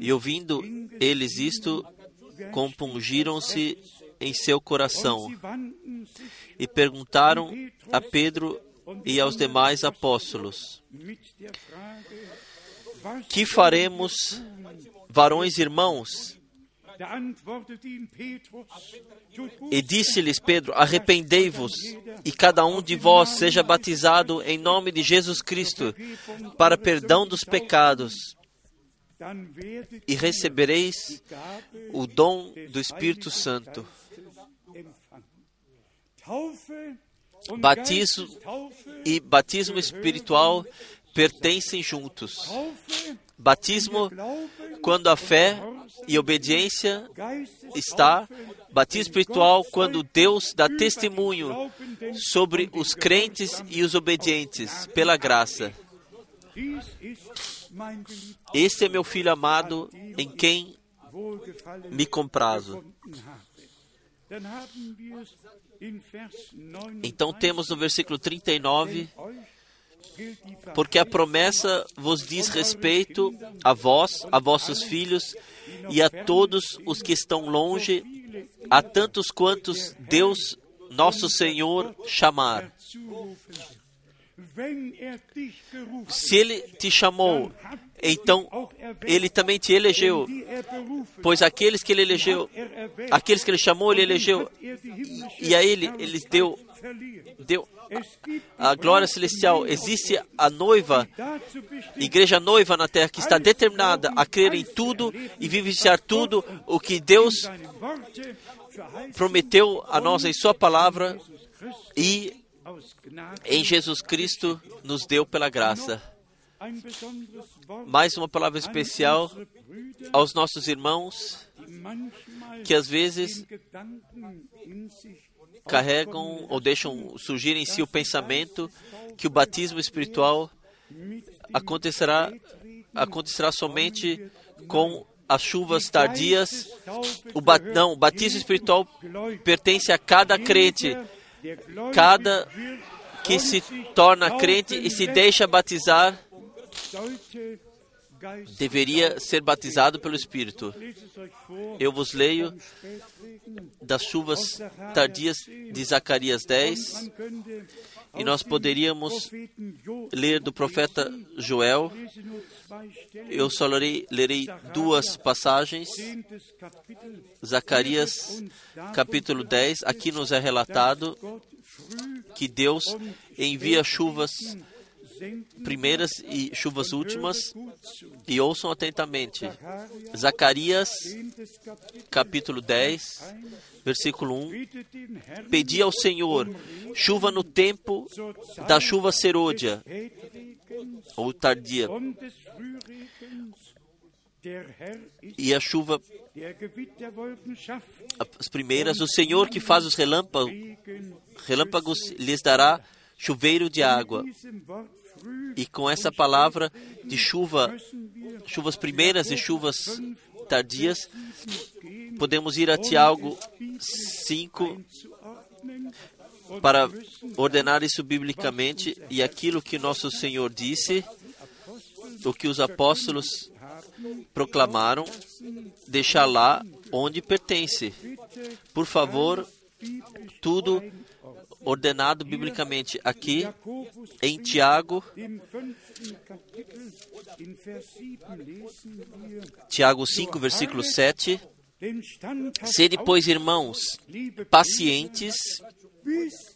E ouvindo eles isto, compungiram-se em seu coração e perguntaram a Pedro e aos demais apóstolos: Que faremos, varões irmãos? E disse-lhes Pedro: Arrependei-vos, e cada um de vós seja batizado em nome de Jesus Cristo, para perdão dos pecados, e recebereis o dom do Espírito Santo. Batismo e batismo espiritual pertencem juntos. Batismo quando a fé e obediência está, batismo espiritual quando Deus dá testemunho sobre os crentes e os obedientes pela graça. Este é meu filho amado em quem me comprazo. Então temos no versículo 39, porque a promessa vos diz respeito a vós, a vossos filhos e a todos os que estão longe, a tantos quantos Deus, nosso Senhor, chamar. Se Ele te chamou, então Ele também te elegeu, pois aqueles que Ele elegeu, aqueles que Ele chamou, Ele elegeu, e a Ele, Ele deu, deu a, a glória celestial. Existe a noiva, igreja noiva na terra, que está determinada a crer em tudo e vivenciar tudo o que Deus prometeu a nós em Sua palavra e em Jesus Cristo nos deu pela graça. Mais uma palavra especial aos nossos irmãos que às vezes carregam ou deixam surgir em si o pensamento que o batismo espiritual acontecerá, acontecerá somente com as chuvas tardias. O ba não, o batismo espiritual pertence a cada crente, cada que se torna crente e se deixa batizar deveria ser batizado pelo Espírito. Eu vos leio das chuvas tardias de Zacarias 10, e nós poderíamos ler do profeta Joel. Eu só lerei, lerei duas passagens. Zacarias, capítulo 10, aqui nos é relatado que Deus envia chuvas primeiras e chuvas últimas, e ouçam atentamente. Zacarias, capítulo 10, versículo 1. Pedi ao Senhor chuva no tempo da chuva serôdia, ou tardia, e a chuva, as primeiras, o Senhor que faz os relâmpagos, relâmpagos lhes dará chuveiro de água. E com essa palavra de chuva, chuvas primeiras e chuvas tardias, podemos ir a Tiago 5 para ordenar isso biblicamente e aquilo que nosso Senhor disse, o que os apóstolos proclamaram, deixar lá onde pertence. Por favor, tudo ordenado biblicamente aqui em Tiago, Tiago 5, versículo 7. Sede, pois, irmãos, pacientes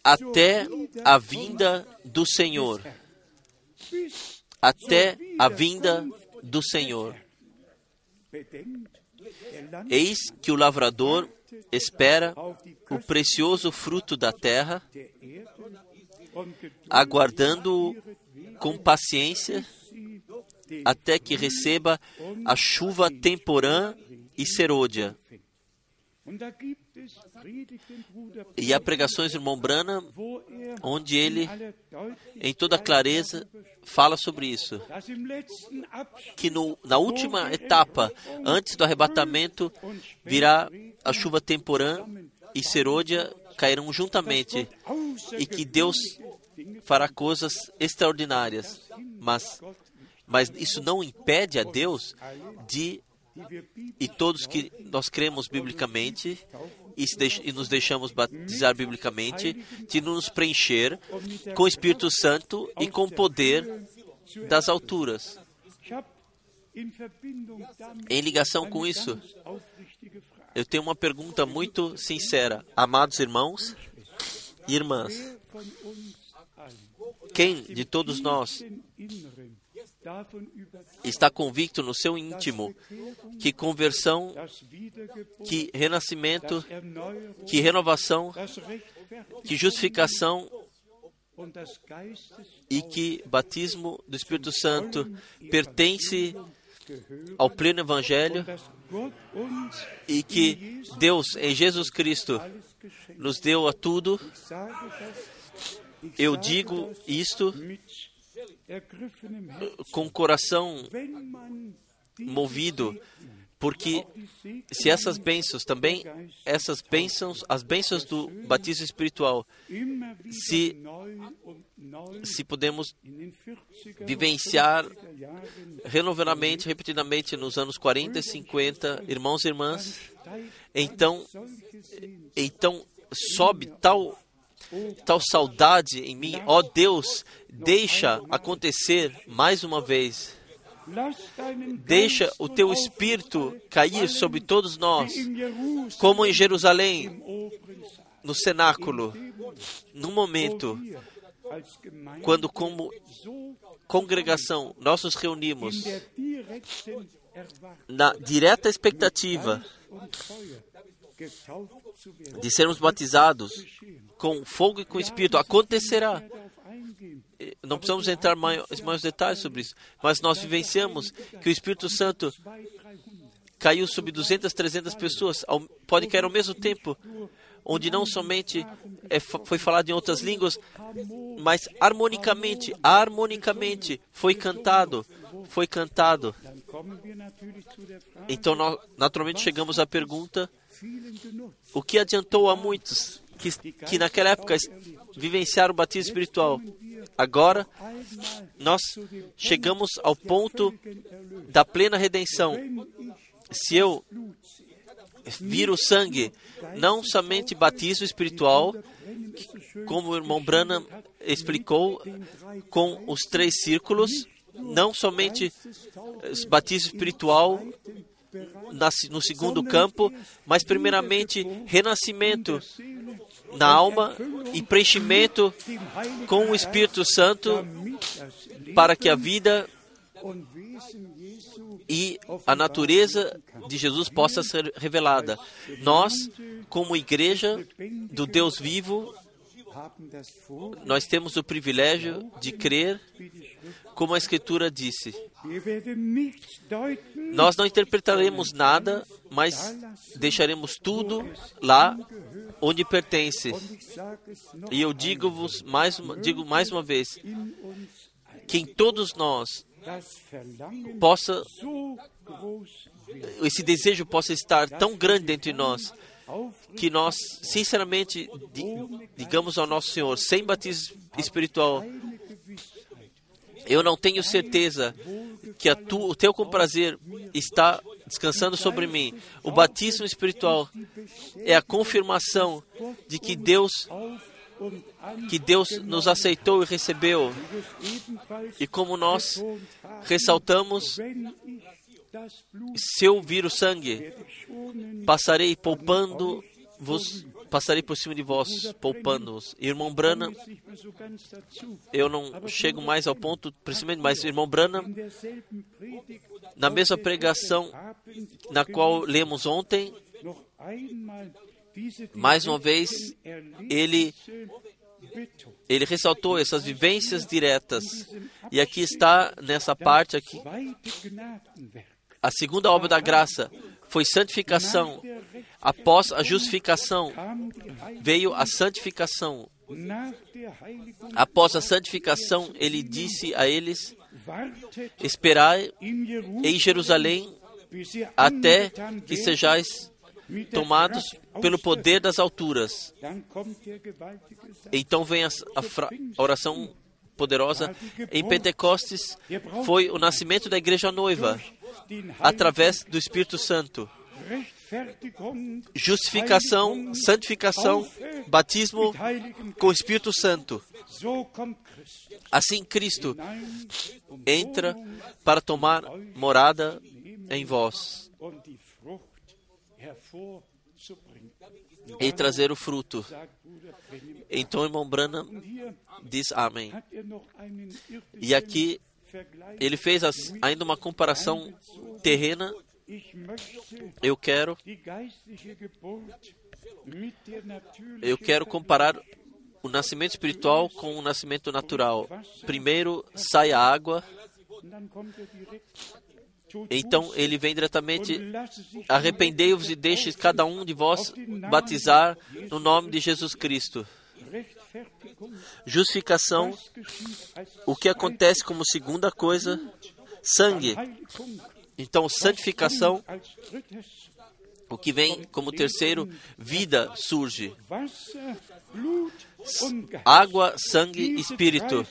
até a vinda do Senhor. Até a vinda do Senhor. Eis que o lavrador espera o precioso fruto da terra, aguardando com paciência até que receba a chuva temporã e serôdia. E há pregações do irmão Brana, onde ele, em toda clareza, fala sobre isso. Que no, na última etapa, antes do arrebatamento, virá a chuva temporã e serôdia cairão juntamente. E que Deus fará coisas extraordinárias. Mas, mas isso não impede a Deus de e todos que nós cremos biblicamente e, e, nos deixamos batizar biblicamente, de nos preencher com o Espírito Santo e com o poder das alturas. Em ligação com isso, eu tenho uma pergunta muito sincera. Amados irmãos e irmãs, quem de todos nós está convicto no seu íntimo que conversão, que renascimento, que renovação, que justificação e que batismo do Espírito Santo pertence ao pleno Evangelho e que Deus, em Jesus Cristo, nos deu a tudo. Eu digo isto com o coração movido, porque se essas bênçãos também, essas bênçãos, as bênçãos do batismo espiritual, se, se podemos vivenciar renovadamente, repetidamente nos anos 40 e 50, irmãos e irmãs, então, então sobe tal tal saudade em mim, ó oh Deus, deixa acontecer mais uma vez. Deixa o teu espírito cair sobre todos nós, como em Jerusalém, no cenáculo, no momento quando, como congregação, nós nos reunimos na direta expectativa de sermos batizados com fogo e com espírito acontecerá. Não precisamos entrar em maiores detalhes sobre isso, mas nós vivenciamos que o Espírito Santo caiu sobre 200, 300 pessoas. Pode cair ao mesmo tempo, onde não somente é, foi falado em outras línguas, mas harmonicamente, harmonicamente foi cantado, foi cantado. Então, nós, naturalmente, chegamos à pergunta: o que adiantou a muitos que, que naquela época vivenciaram o batismo espiritual? Agora, nós chegamos ao ponto da plena redenção. Se eu viro sangue, não somente batismo espiritual, como o irmão Branham explicou, com os três círculos, não somente batismo espiritual no segundo campo, mas primeiramente renascimento na alma e preenchimento com o Espírito Santo para que a vida e a natureza de Jesus possa ser revelada. Nós, como igreja do Deus vivo, nós temos o privilégio de crer, como a Escritura disse. Nós não interpretaremos nada, mas deixaremos tudo lá onde pertence. E eu digo-vos mais, digo mais uma vez, que em todos nós possa esse desejo possa estar tão grande entre nós que nós, sinceramente, digamos ao nosso Senhor, sem batismo espiritual, eu não tenho certeza que tu, o teu comprazer está descansando sobre mim. O batismo espiritual é a confirmação de que Deus que Deus nos aceitou e recebeu. E como nós ressaltamos, se eu vir o sangue, passarei poupando-vos, passarei por cima de vós, poupando-vos. Irmão Brana, eu não chego mais ao ponto, principalmente, mas irmão Brana, na mesma pregação na qual lemos ontem, mais uma vez, ele, ele ressaltou essas vivências diretas. E aqui está, nessa parte aqui, a segunda obra da graça foi santificação. Após a justificação, veio a santificação. Após a santificação, ele disse a eles: Esperai em Jerusalém até que sejais tomados pelo poder das alturas. Então vem a, a, oração poderosa. Em Pentecostes foi o nascimento da igreja noiva através do Espírito Santo. Justificação, santificação, batismo com o Espírito Santo. Assim Cristo entra para tomar morada em vós e trazer o fruto. Então, irmão Branham diz amém. E aqui ele fez ainda uma comparação terrena. Eu quero eu quero comparar o nascimento espiritual com o nascimento natural. Primeiro sai a água, então ele vem diretamente: arrependei-vos e deixe cada um de vós batizar no nome de Jesus Cristo. Justificação, o que acontece como segunda coisa, sangue. Então, santificação, o que vem como terceiro, vida surge. Água, sangue, espírito.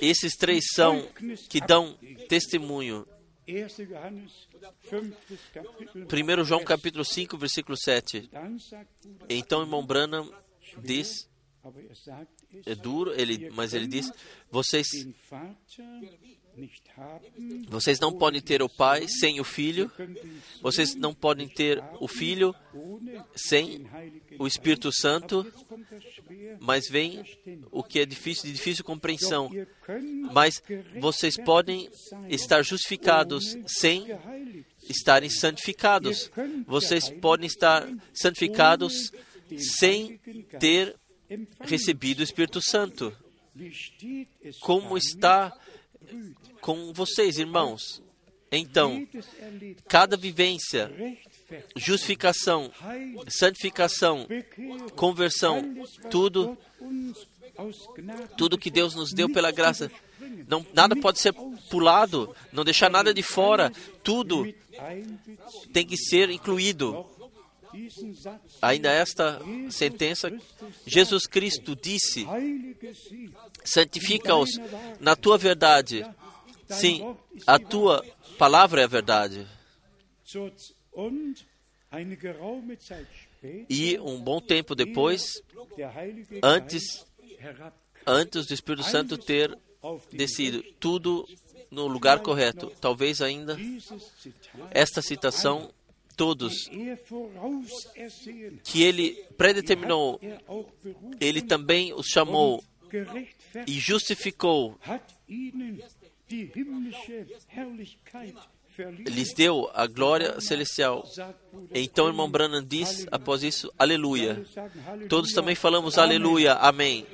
Esses três são que dão testemunho. 1 João capítulo 5, versículo 7. Então, irmão Branham diz é duro, ele, mas ele diz: vocês, vocês não podem ter o Pai sem o Filho, vocês não podem ter o Filho sem o Espírito Santo, mas vem o que é difícil, de difícil compreensão. Mas vocês podem estar justificados sem estarem santificados. Vocês podem estar santificados sem ter recebido o Espírito Santo. Como está com vocês, irmãos? Então, cada vivência, justificação, santificação, conversão, tudo, tudo que Deus nos deu pela graça, não, nada pode ser pulado, não deixar nada de fora, tudo tem que ser incluído. Ainda esta sentença, Jesus Cristo disse: santifica-os na tua verdade. Sim, a tua palavra é a verdade. E um bom tempo depois, antes, antes do Espírito Santo ter descido, tudo no lugar correto. Talvez ainda esta citação, todos er vorausersehen, que ele predeterminou, er ele também os chamou e justificou, lhes deu a glória celestial. Então, o irmão Branham diz após isso, aleluia. Todos também falamos aleluia, amém.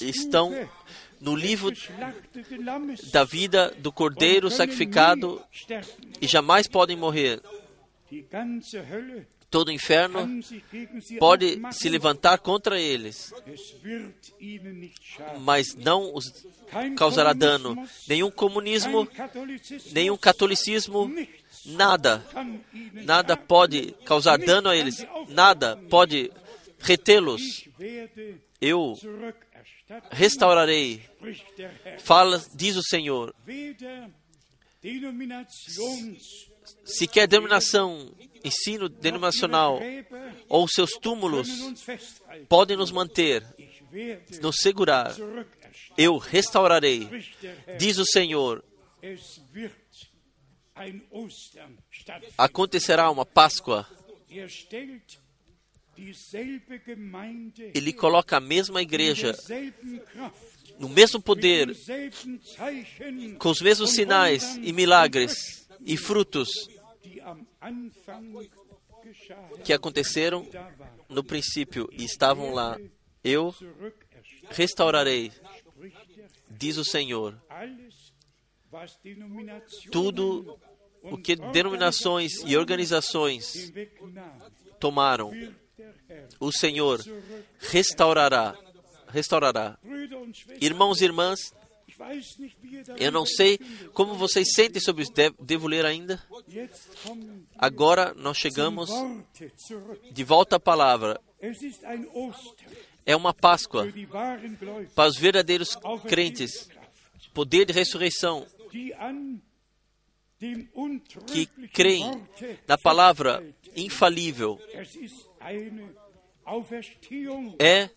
Estão no livro da vida do cordeiro sacrificado e jamais podem morrer. Todo inferno gegen sie pode se levantar contra eles, mas não os causará dano. Nenhum comunismo, nenhum catolicismo, nada, nada pode causar dano a eles, nada pode retê-los. Eu restaurarei, fala, diz o Senhor. Sequer denominação, ensino denominacional ou seus túmulos podem nos manter, nos segurar. Eu restaurarei, diz o Senhor. Acontecerá uma Páscoa. Ele coloca a mesma igreja no mesmo poder, com os mesmos sinais e milagres e frutos que aconteceram no princípio e estavam lá. Eu restaurarei, diz o Senhor. Tudo o que denominações e organizações tomaram, o Senhor restaurará. Restaurará. Irmãos e irmãs, eu não sei como vocês sentem sobre isso. De- Devo ler ainda? Agora nós chegamos de volta à palavra. É uma Páscoa para os verdadeiros crentes. Poder de ressurreição que creem na palavra infalível. É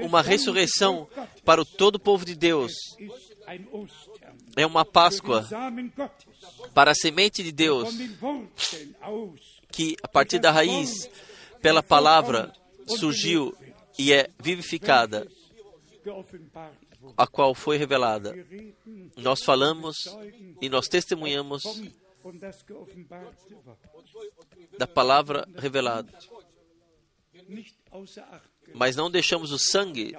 uma ressurreição para o todo o povo de Deus. É uma Páscoa para a semente de Deus que, a partir da raiz, pela palavra, surgiu e é vivificada, a qual foi revelada. Nós falamos e nós testemunhamos da palavra revelada, mas não deixamos o sangue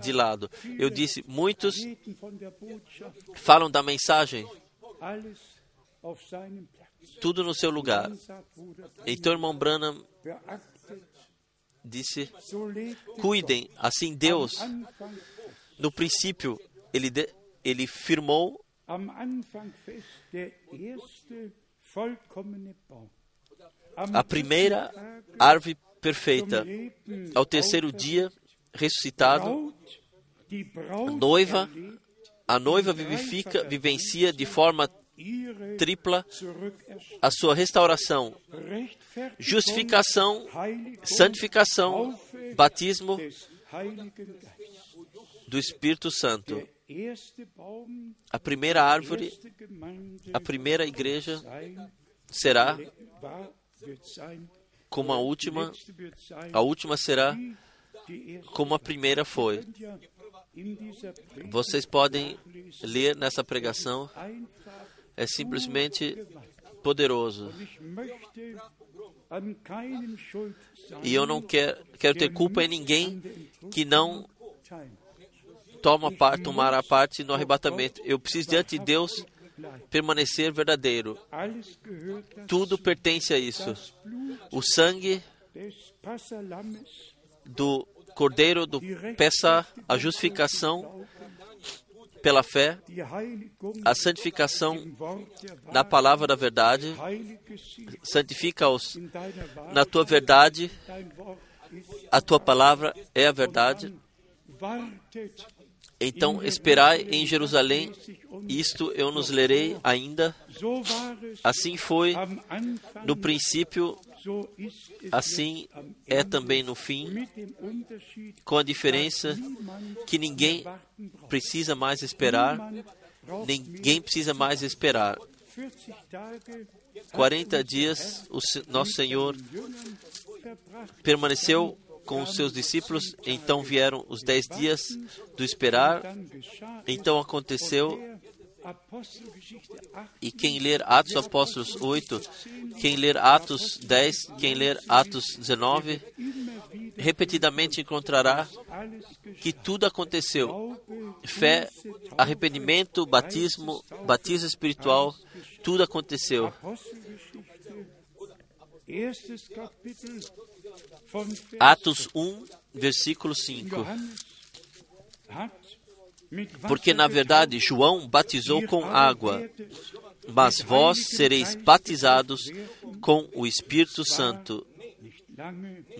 de lado. Eu disse, muitos falam da mensagem, tudo no seu lugar. Então, irmão Branham disse, cuidem, assim Deus, no princípio, ele, de, ele firmou a primeira árvore perfeita. Ao terceiro dia, ressuscitado, Braut noiva, a noiva vivifica, vivencia de forma tripla a sua restauração, justificação, santificação, batismo do Espírito Santo. A primeira árvore, a primeira igreja será como a última, a última será como a primeira foi. Vocês podem ler nessa pregação, é simplesmente poderoso. E eu não quero, quero ter culpa em ninguém que não toma parte, tomará parte no arrebatamento. Eu preciso diante de Deus permanecer verdadeiro. Tudo pertence a isso. O sangue do Cordeiro do Peça, a justificação pela fé, a santificação na palavra da verdade, santifica-os na tua verdade, a tua palavra é a verdade. Então esperai em Jerusalém, isto eu nos lerei ainda. Assim foi no princípio, assim é também no fim, com a diferença que ninguém precisa mais esperar, ninguém precisa mais esperar. 40 Tage 40 dias o nosso Senhor permaneceu com os seus discípulos, então vieram os dez dias do esperar, então aconteceu, der Apostelgeschichte 8 e quem ler Atos Apóstolos 8, quem ler Atos 10, quem ler Atos 19, immer wieder repetidamente encontrará que tudo aconteceu. Fé, arrependimento, batismo, batismo espiritual, tudo aconteceu. Atos 1, versículo 5. Johannes hat mit Wasser Porque na verdade João batizou com água, mas vós sereis batizados com o Espírito Santo,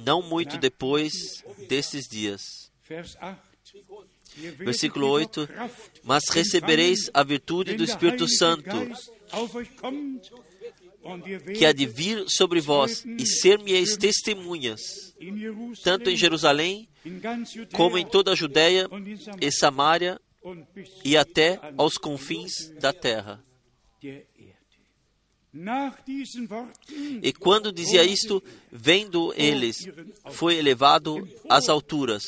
não muito depois desses dias. Vers 8. Ihr werdet Versículo jedoch 8: Kraft Mas recebereis a virtude do Espírito Santo, que há de vir sobre vós, e ser-me-eis testemunhas, tanto em Jerusalém, como em toda a Judéia e bis e até aos confins da terra. E quando dizia isto, vendo eles, foi elevado às alturas,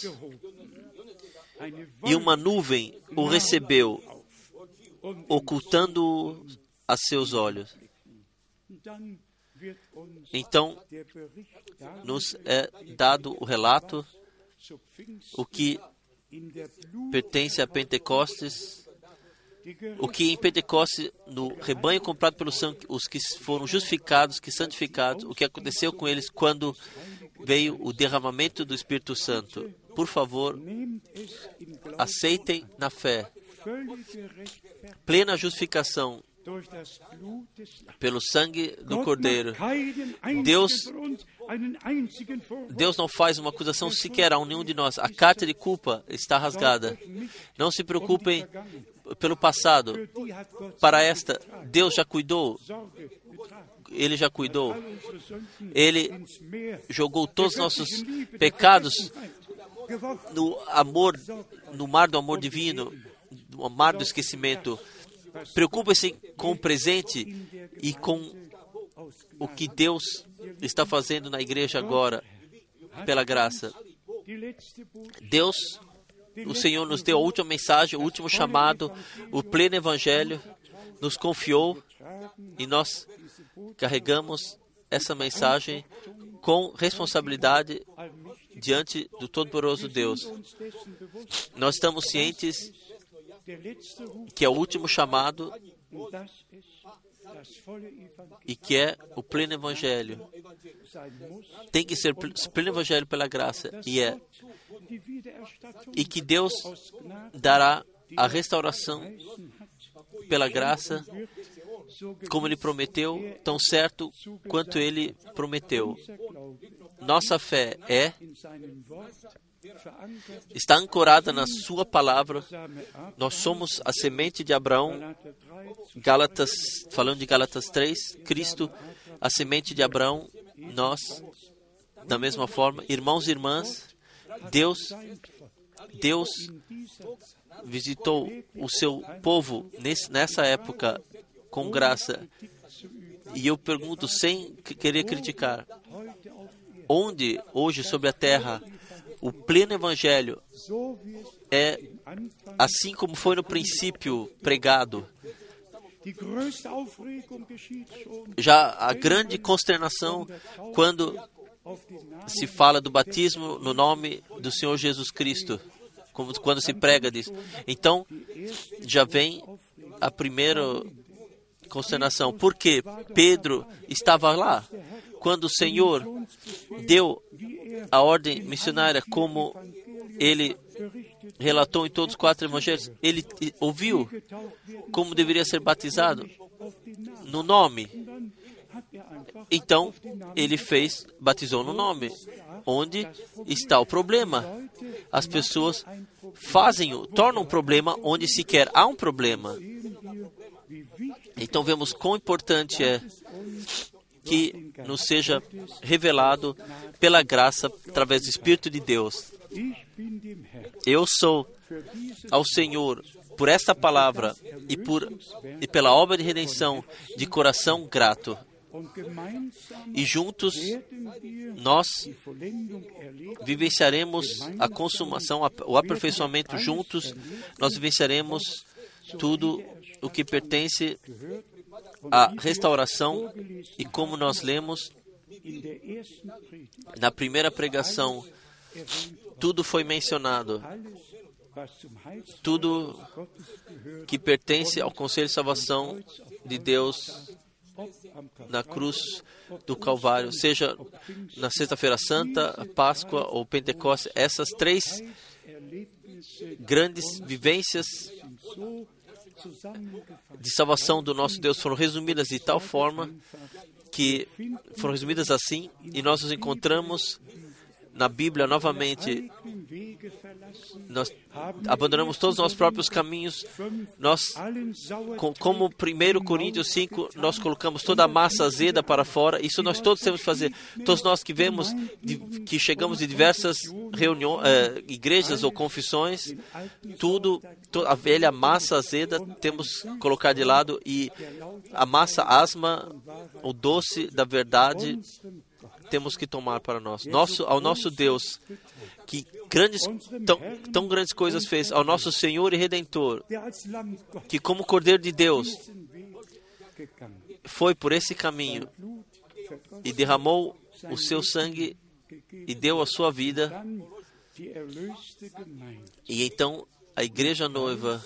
e uma nuvem o recebeu, ocultando a seus olhos. Então nos é dado o relato, o que pertence a Pentecostes, o que em Pentecostes, no rebanho comprado pelo sangue, os que foram justificados, que santificados, o que aconteceu com eles quando veio o derramamento do Espírito Santo. Por favor, aceitem na fé. Plena justificação pelo sangue do Cordeiro. Deus-. Deus não faz uma acusação sequer a nenhum de nós. A carta de culpa está rasgada. Não se preocupem pelo passado. Para esta, Deus já cuidou. Ele já cuidou. Ele jogou todos os nossos pecados no amor, no mar do amor divino, no mar do esquecimento. Preocupe-se com o presente e com o que Deus está fazendo na igreja agora, pela graça. Deus, o Senhor nos deu a última mensagem, o último chamado, o pleno evangelho, nos confiou e nós carregamos essa mensagem com responsabilidade diante do Todo-Poderoso Deus. Nós estamos cientes que é o último chamado e que é o pleno evangelho. Tem que ser pl- pleno evangelho pela graça e é e que Deus dará a restauração pela graça, como ele prometeu, tão certo quanto ele prometeu. Nossa fé é está ancorada na sua palavra. Nós somos a semente de Abraão. Galater 3, Gálatas, falando de Gálatas 3, Cristo, a semente de Abraão, nós, da mesma forma, irmãos e irmãs, Deus, Deus visitou o seu povo nesse, nessa época com graça. E eu pergunto, sem que- querer criticar, onde hoje sobre a terra o pleno evangelho é assim como foi no princípio pregado. Já a grande consternação quando se fala do batismo no nome do Senhor Jesus Cristo. como quando se prega disso. Então, já vem a primeira consternação. Porque Pedro estava lá quando o Senhor deu a ordem missionária, como ele relatou em todos os quatro evangelhos. Ele ouviu como deveria ser batizado no nome. Então, ele fez, batizou no nome. Onde está o problema? As pessoas fazem, tornam um problema onde sequer há um problema. Então vemos quão importante é que nos seja revelado pela graça através do Espírito de Deus. Eu sou ao Senhor por esta palavra e, por, e pela obra de redenção de coração grato. E juntos nós vivenciaremos a consumação, o aperfeiçoamento juntos, nós vivenciaremos tudo o que pertence à restauração e como nós lemos na primeira pregação, tudo foi mencionado. Tudo que pertence ao conselho de salvação de Deus na cruz do Calvário, seja na Sexta-feira Santa, Páscoa ou Pentecostes, essas três grandes vivências de salvação do nosso Deus foram resumidas de tal forma que foram resumidas assim e nós nos encontramos na Bíblia novamente. Nós abandonamos todos os nossos próprios caminhos. Nós, como 1 Coríntios 5, nós colocamos toda a massa azeda para fora. Isso nós todos temos que fazer. Todos nós que vemos, que chegamos de diversas reuniões, eh, igrejas ou confissões, tudo, a velha massa azeda, temos que colocar de lado e a massa asma, o doce da verdade, temos que tomar para nós. Nosso, ao nosso Deus, que grandes, tão, tão grandes coisas fez, ao nosso Senhor e Redentor, que como Cordeiro de Deus foi por esse caminho e derramou o seu sangue e deu a sua vida. E então a igreja noiva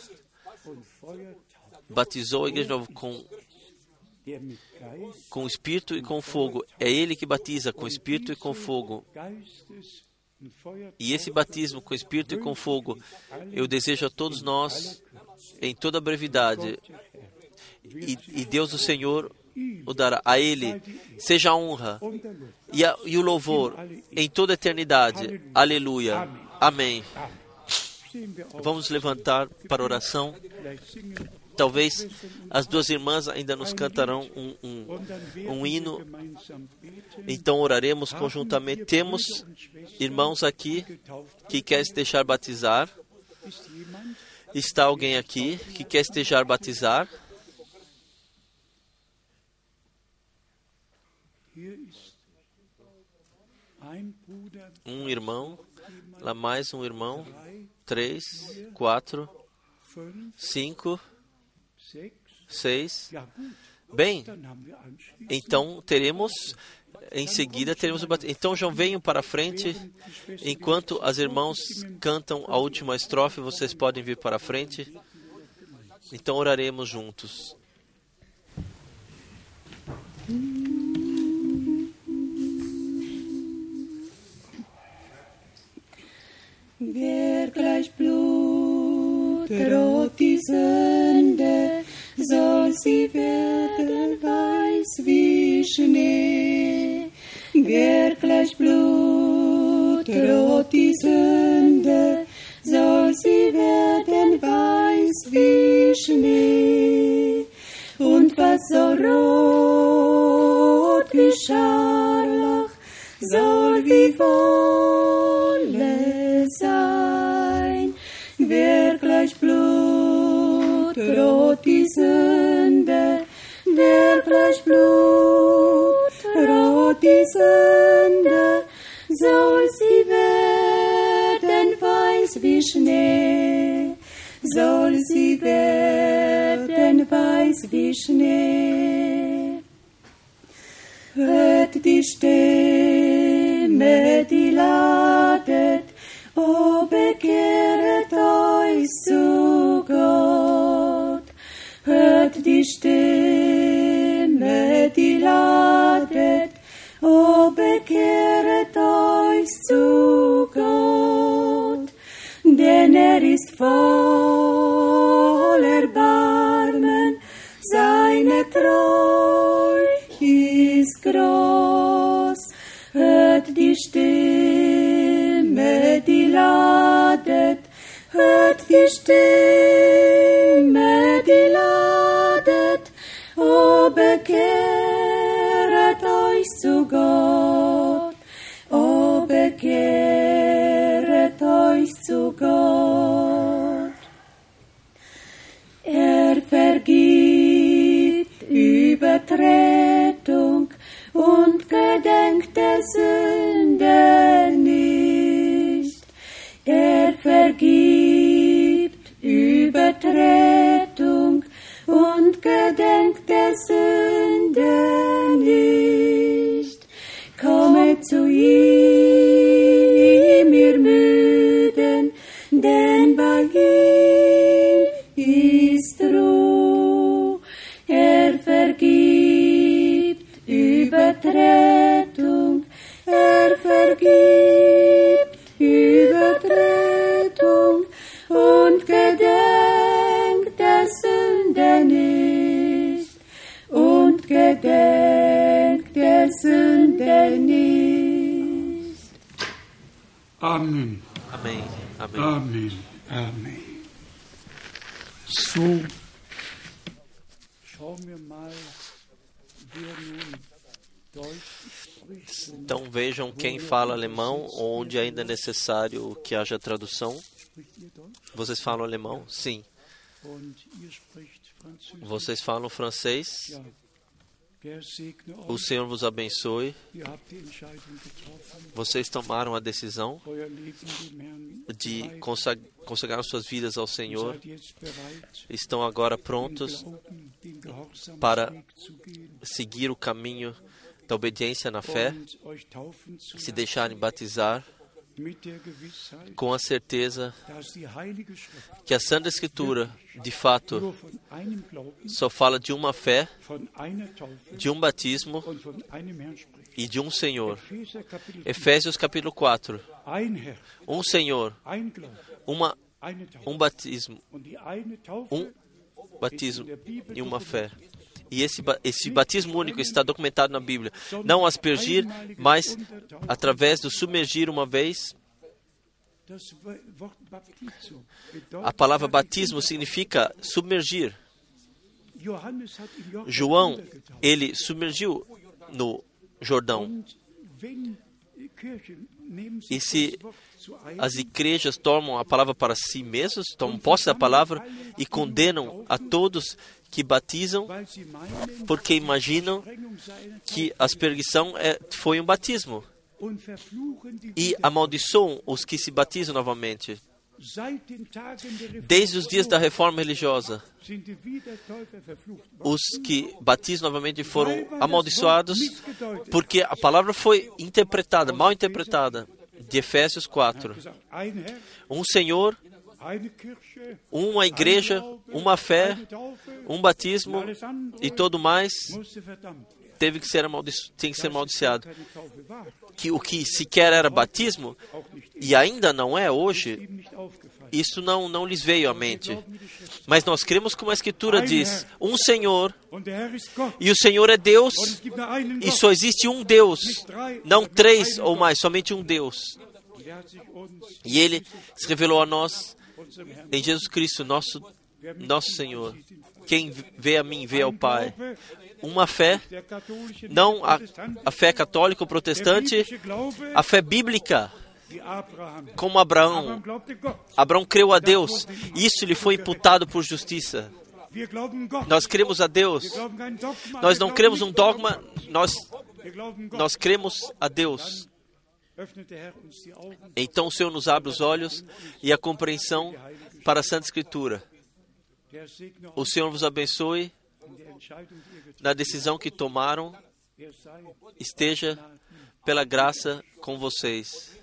batizou a igreja nova com com espírito e com fogo. É Ele que batiza com espírito e com fogo. E esse batismo com espírito e com fogo, eu desejo a todos nós, em toda brevidade, e, e Deus o Senhor o dará a Ele, seja a honra e, a, e o louvor em toda a eternidade. Aleluia. Amém. Vamos levantar para oração. Talvez as duas irmãs ainda nos cantarão um, um, um hino, então oraremos conjuntamente. Temos irmãos aqui que quer se deixar batizar. Está alguém aqui que quer se deixar batizar? Um irmão, lá mais um irmão, três, quatro, cinco seis. Bem, então teremos em seguida teremos o batismo. Então já venham para frente. Enquanto as irmãos cantam a última estrofe, vocês podem vir para frente. Então oraremos juntos. Wer gleich Blut rot die Sünde, soll sie werden weiß wie Schnee. Wer gleich Blut rot die Sünde, soll sie werden weiß wie Schnee. Und was so rot wie Scharlach, soll wie Wolle sein. Gleich Blut rot die Sünde, wer gleich Blut rot die Sünde, soll sie werden weiß wie Schnee, soll sie werden weiß wie Schnee. Hört die Stimme, die ladet. O bekehret euch zu Gott, hört die Stimme, die ladet. O bekehret euch zu Gott, denn er ist voll Erbarmen, seine Treu ist groß. Hört die Stimme, die ladet, hört die Stimme, die ladet, o bekehret euch zu Gott, o bekehret euch zu Gott. Er vergibt Übertretung und gedenkt der Sünde nicht. Er vergibt Übertretung und gedenkt der Sünde nicht. Kommet zu ihm, ihr Müden, denn bei ihm ist Ruhe. Er vergibt Übertretung, er vergibt Sünde nicht. Amen. Amém. Amém. Amen. Amen. So, Então vejam quem fala alemão, onde ainda é necessário que haja tradução. Vocês falam alemão? Sim. Vocês falam francês? O. Senhor vos abençoe. Vocês tomaram a decisão de consagrar suas vidas ao Senhor. Estão agora prontos para seguir o caminho da obediência na fé, se deixarem batizar com a certeza que a Santa Escritura, de fato, só fala de uma fé, de um batismo e de um Senhor. Epheser Kapitel 4. Efésios capítulo 4. Ein Herr, Um Senhor, uma, um batismo, um batismo e uma fé. E esse, esse batismo único está documentado na Bíblia. Não aspergir, mas através do submergir uma vez. A palavra batismo significa submergir. João, ele submergiu no Jordão. E se As igrejas tomam a palavra para si mesmas, tomam posse da palavra e condenam a todos que batizam porque imaginam que a aspergição é, foi um batismo e amaldiçoam os que se batizam novamente. Desde os dias da reforma religiosa, os que batizam novamente foram amaldiçoados porque a palavra foi interpretada, mal interpretada. De Efésios Er 4. hat gesagt, ein Herr, Um Senhor, uma igreja, uma fé, um batismo e todo mais teve que ser tem que ser war, Que o que sequer era batismo e ainda não é hoje, isso não não lhes veio à mente. Mas nós cremos como a escritura diz, um Senhor e o Senhor é Deus e só existe um Deus, não três ou mais, somente um Deus. E ele se revelou a nós em Jesus Cristo, nosso nosso Senhor. Quem vê a mim vê ao Pai. Uma fé, não a, a fé católica ou protestante, a fé bíblica, como Abraão. Abraão creu a Deus, isso lhe foi imputado por justiça. Nós cremos a Deus. Nós não cremos um dogma, nós, nós cremos a Deus. Então o Senhor nos abre os olhos e a compreensão para a Santa Escritura. O Senhor vos abençoe na decisão que tomaram. Er esteja pela graça com vocês.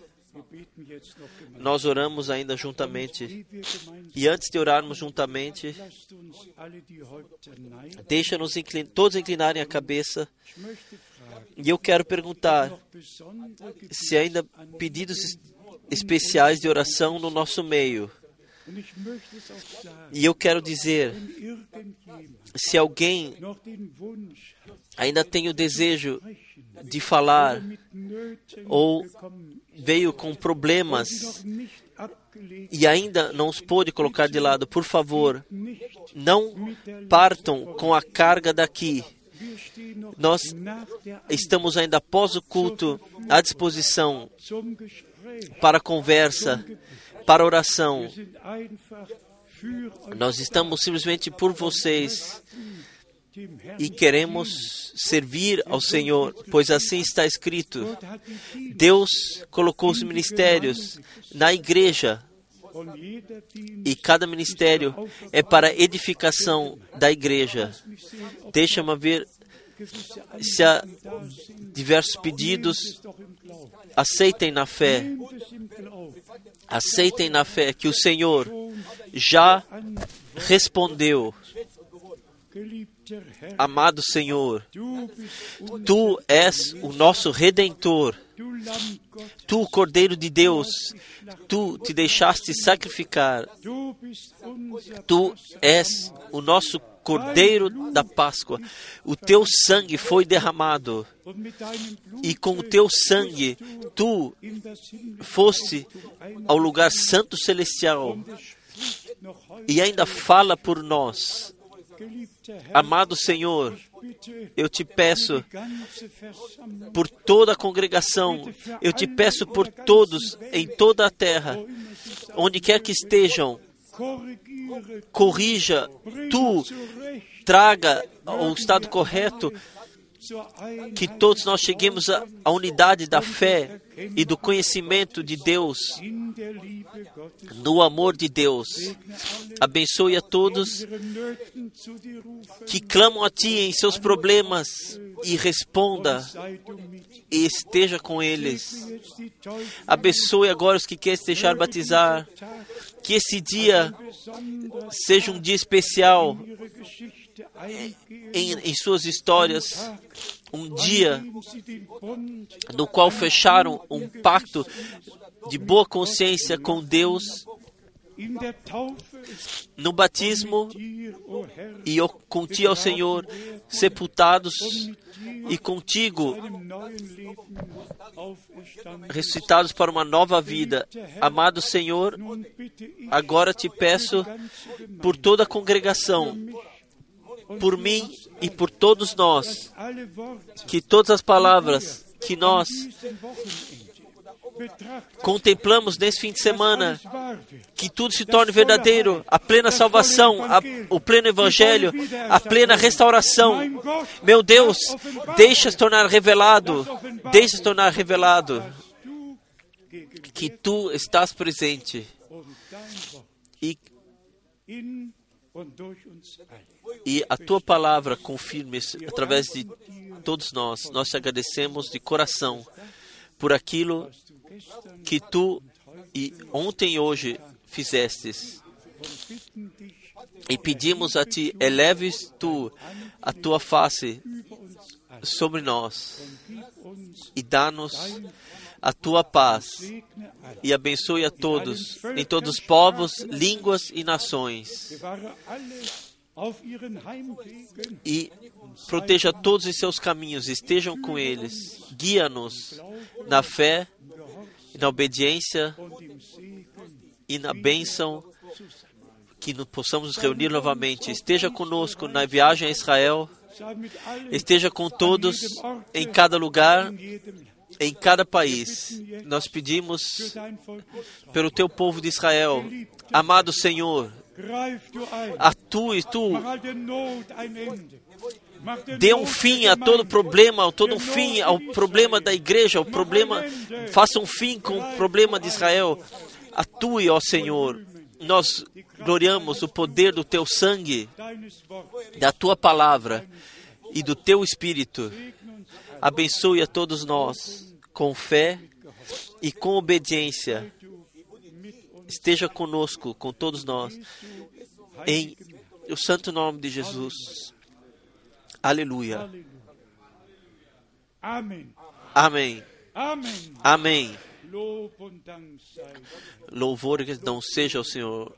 Nós oramos ainda juntamente. E antes de orarmos juntamente, deixa-nos inclin todos inclinarem a cabeça. E eu quero perguntar se ainda pedidos es- especiais de oração no nosso meio. E eu quero dizer, se alguém ainda tem o desejo de falar ou veio com problemas e ainda não os pôde colocar de lado, por favor, não partam com a carga daqui. Nós estamos ainda após o culto à disposição para conversa, para oração. Nós estamos simplesmente por vocês e queremos servir ao Senhor, pois assim está escrito. Deus colocou os ministérios na igreja e cada ministério é para edificação da igreja. Deixa-me ver se há diversos pedidos. Aceitem na fé, aceitem na fé que o Senhor já respondeu. Amado Senhor, tu és o nosso redentor, tu, Cordeiro de Deus, tu te deixaste sacrificar, tu és o nosso Cordeiro da Páscoa. O teu sangue foi derramado e com o teu sangue tu foste ao lugar santo celestial e ainda fala por nós. Amado Senhor, eu te peço por toda a congregação, eu te peço por todos em toda a terra, onde quer que estejam, corrija, tu traga ao estado correto, que todos nós cheguemos à unidade da fé e do conhecimento de Deus, no amor de Deus. Abençoe a todos que clamam a Ti em seus problemas e responda e esteja com eles. Abençoe agora os que querem se deixar batizar. Que esse dia seja um dia especial em, em suas histórias. Um dia no qual fecharam um pacto de boa consciência com Deus Taufe no batismo e Ti, ao Senhor, sepultados e contigo ressuscitados para uma nova vida. Amado Senhor, agora te peço por toda a congregação, por mim e por todos nós, que todas as palavras que nós contemplamos nesse fim de semana, que tudo se torne verdadeiro, a plena salvação, a- o pleno evangelho, a plena restauração. Meu Deus, deixa se tornar revelado, deixa se tornar revelado que tu estás presente e, e a tua palavra confirme através de todos nós. Nós te agradecemos de coração por aquilo que tu e ontem e hoje fizestes. E pedimos a ti, eleves tu a tua face sobre nós e dá-nos a tua paz e abençoe a todos, em todos os povos, línguas e nações. E proteja todos em seus caminhos, estejam com eles. Guia-nos na fé, na obediência e na bênção que nos possamos nos reunir novamente. Esteja conosco na viagem a Israel, esteja com todos em cada lugar, em cada país. Nós pedimos pelo teu povo de Israel, amado Senhor. Atue tu, dê um fim a todo problema, a todo um fim ao problema da igreja, ao problema, faça um fim com o problema de Israel. Atue, ó Senhor. Nós gloriamos o poder do teu sangue, da tua palavra e do teu espírito. Abençoe a todos nós com fé e com obediência esteja conosco, com todos nós, em o santo nome de Jesus. Aleluia. Amém. Amém. Sei. Louvor e gratidão seja ao Senhor.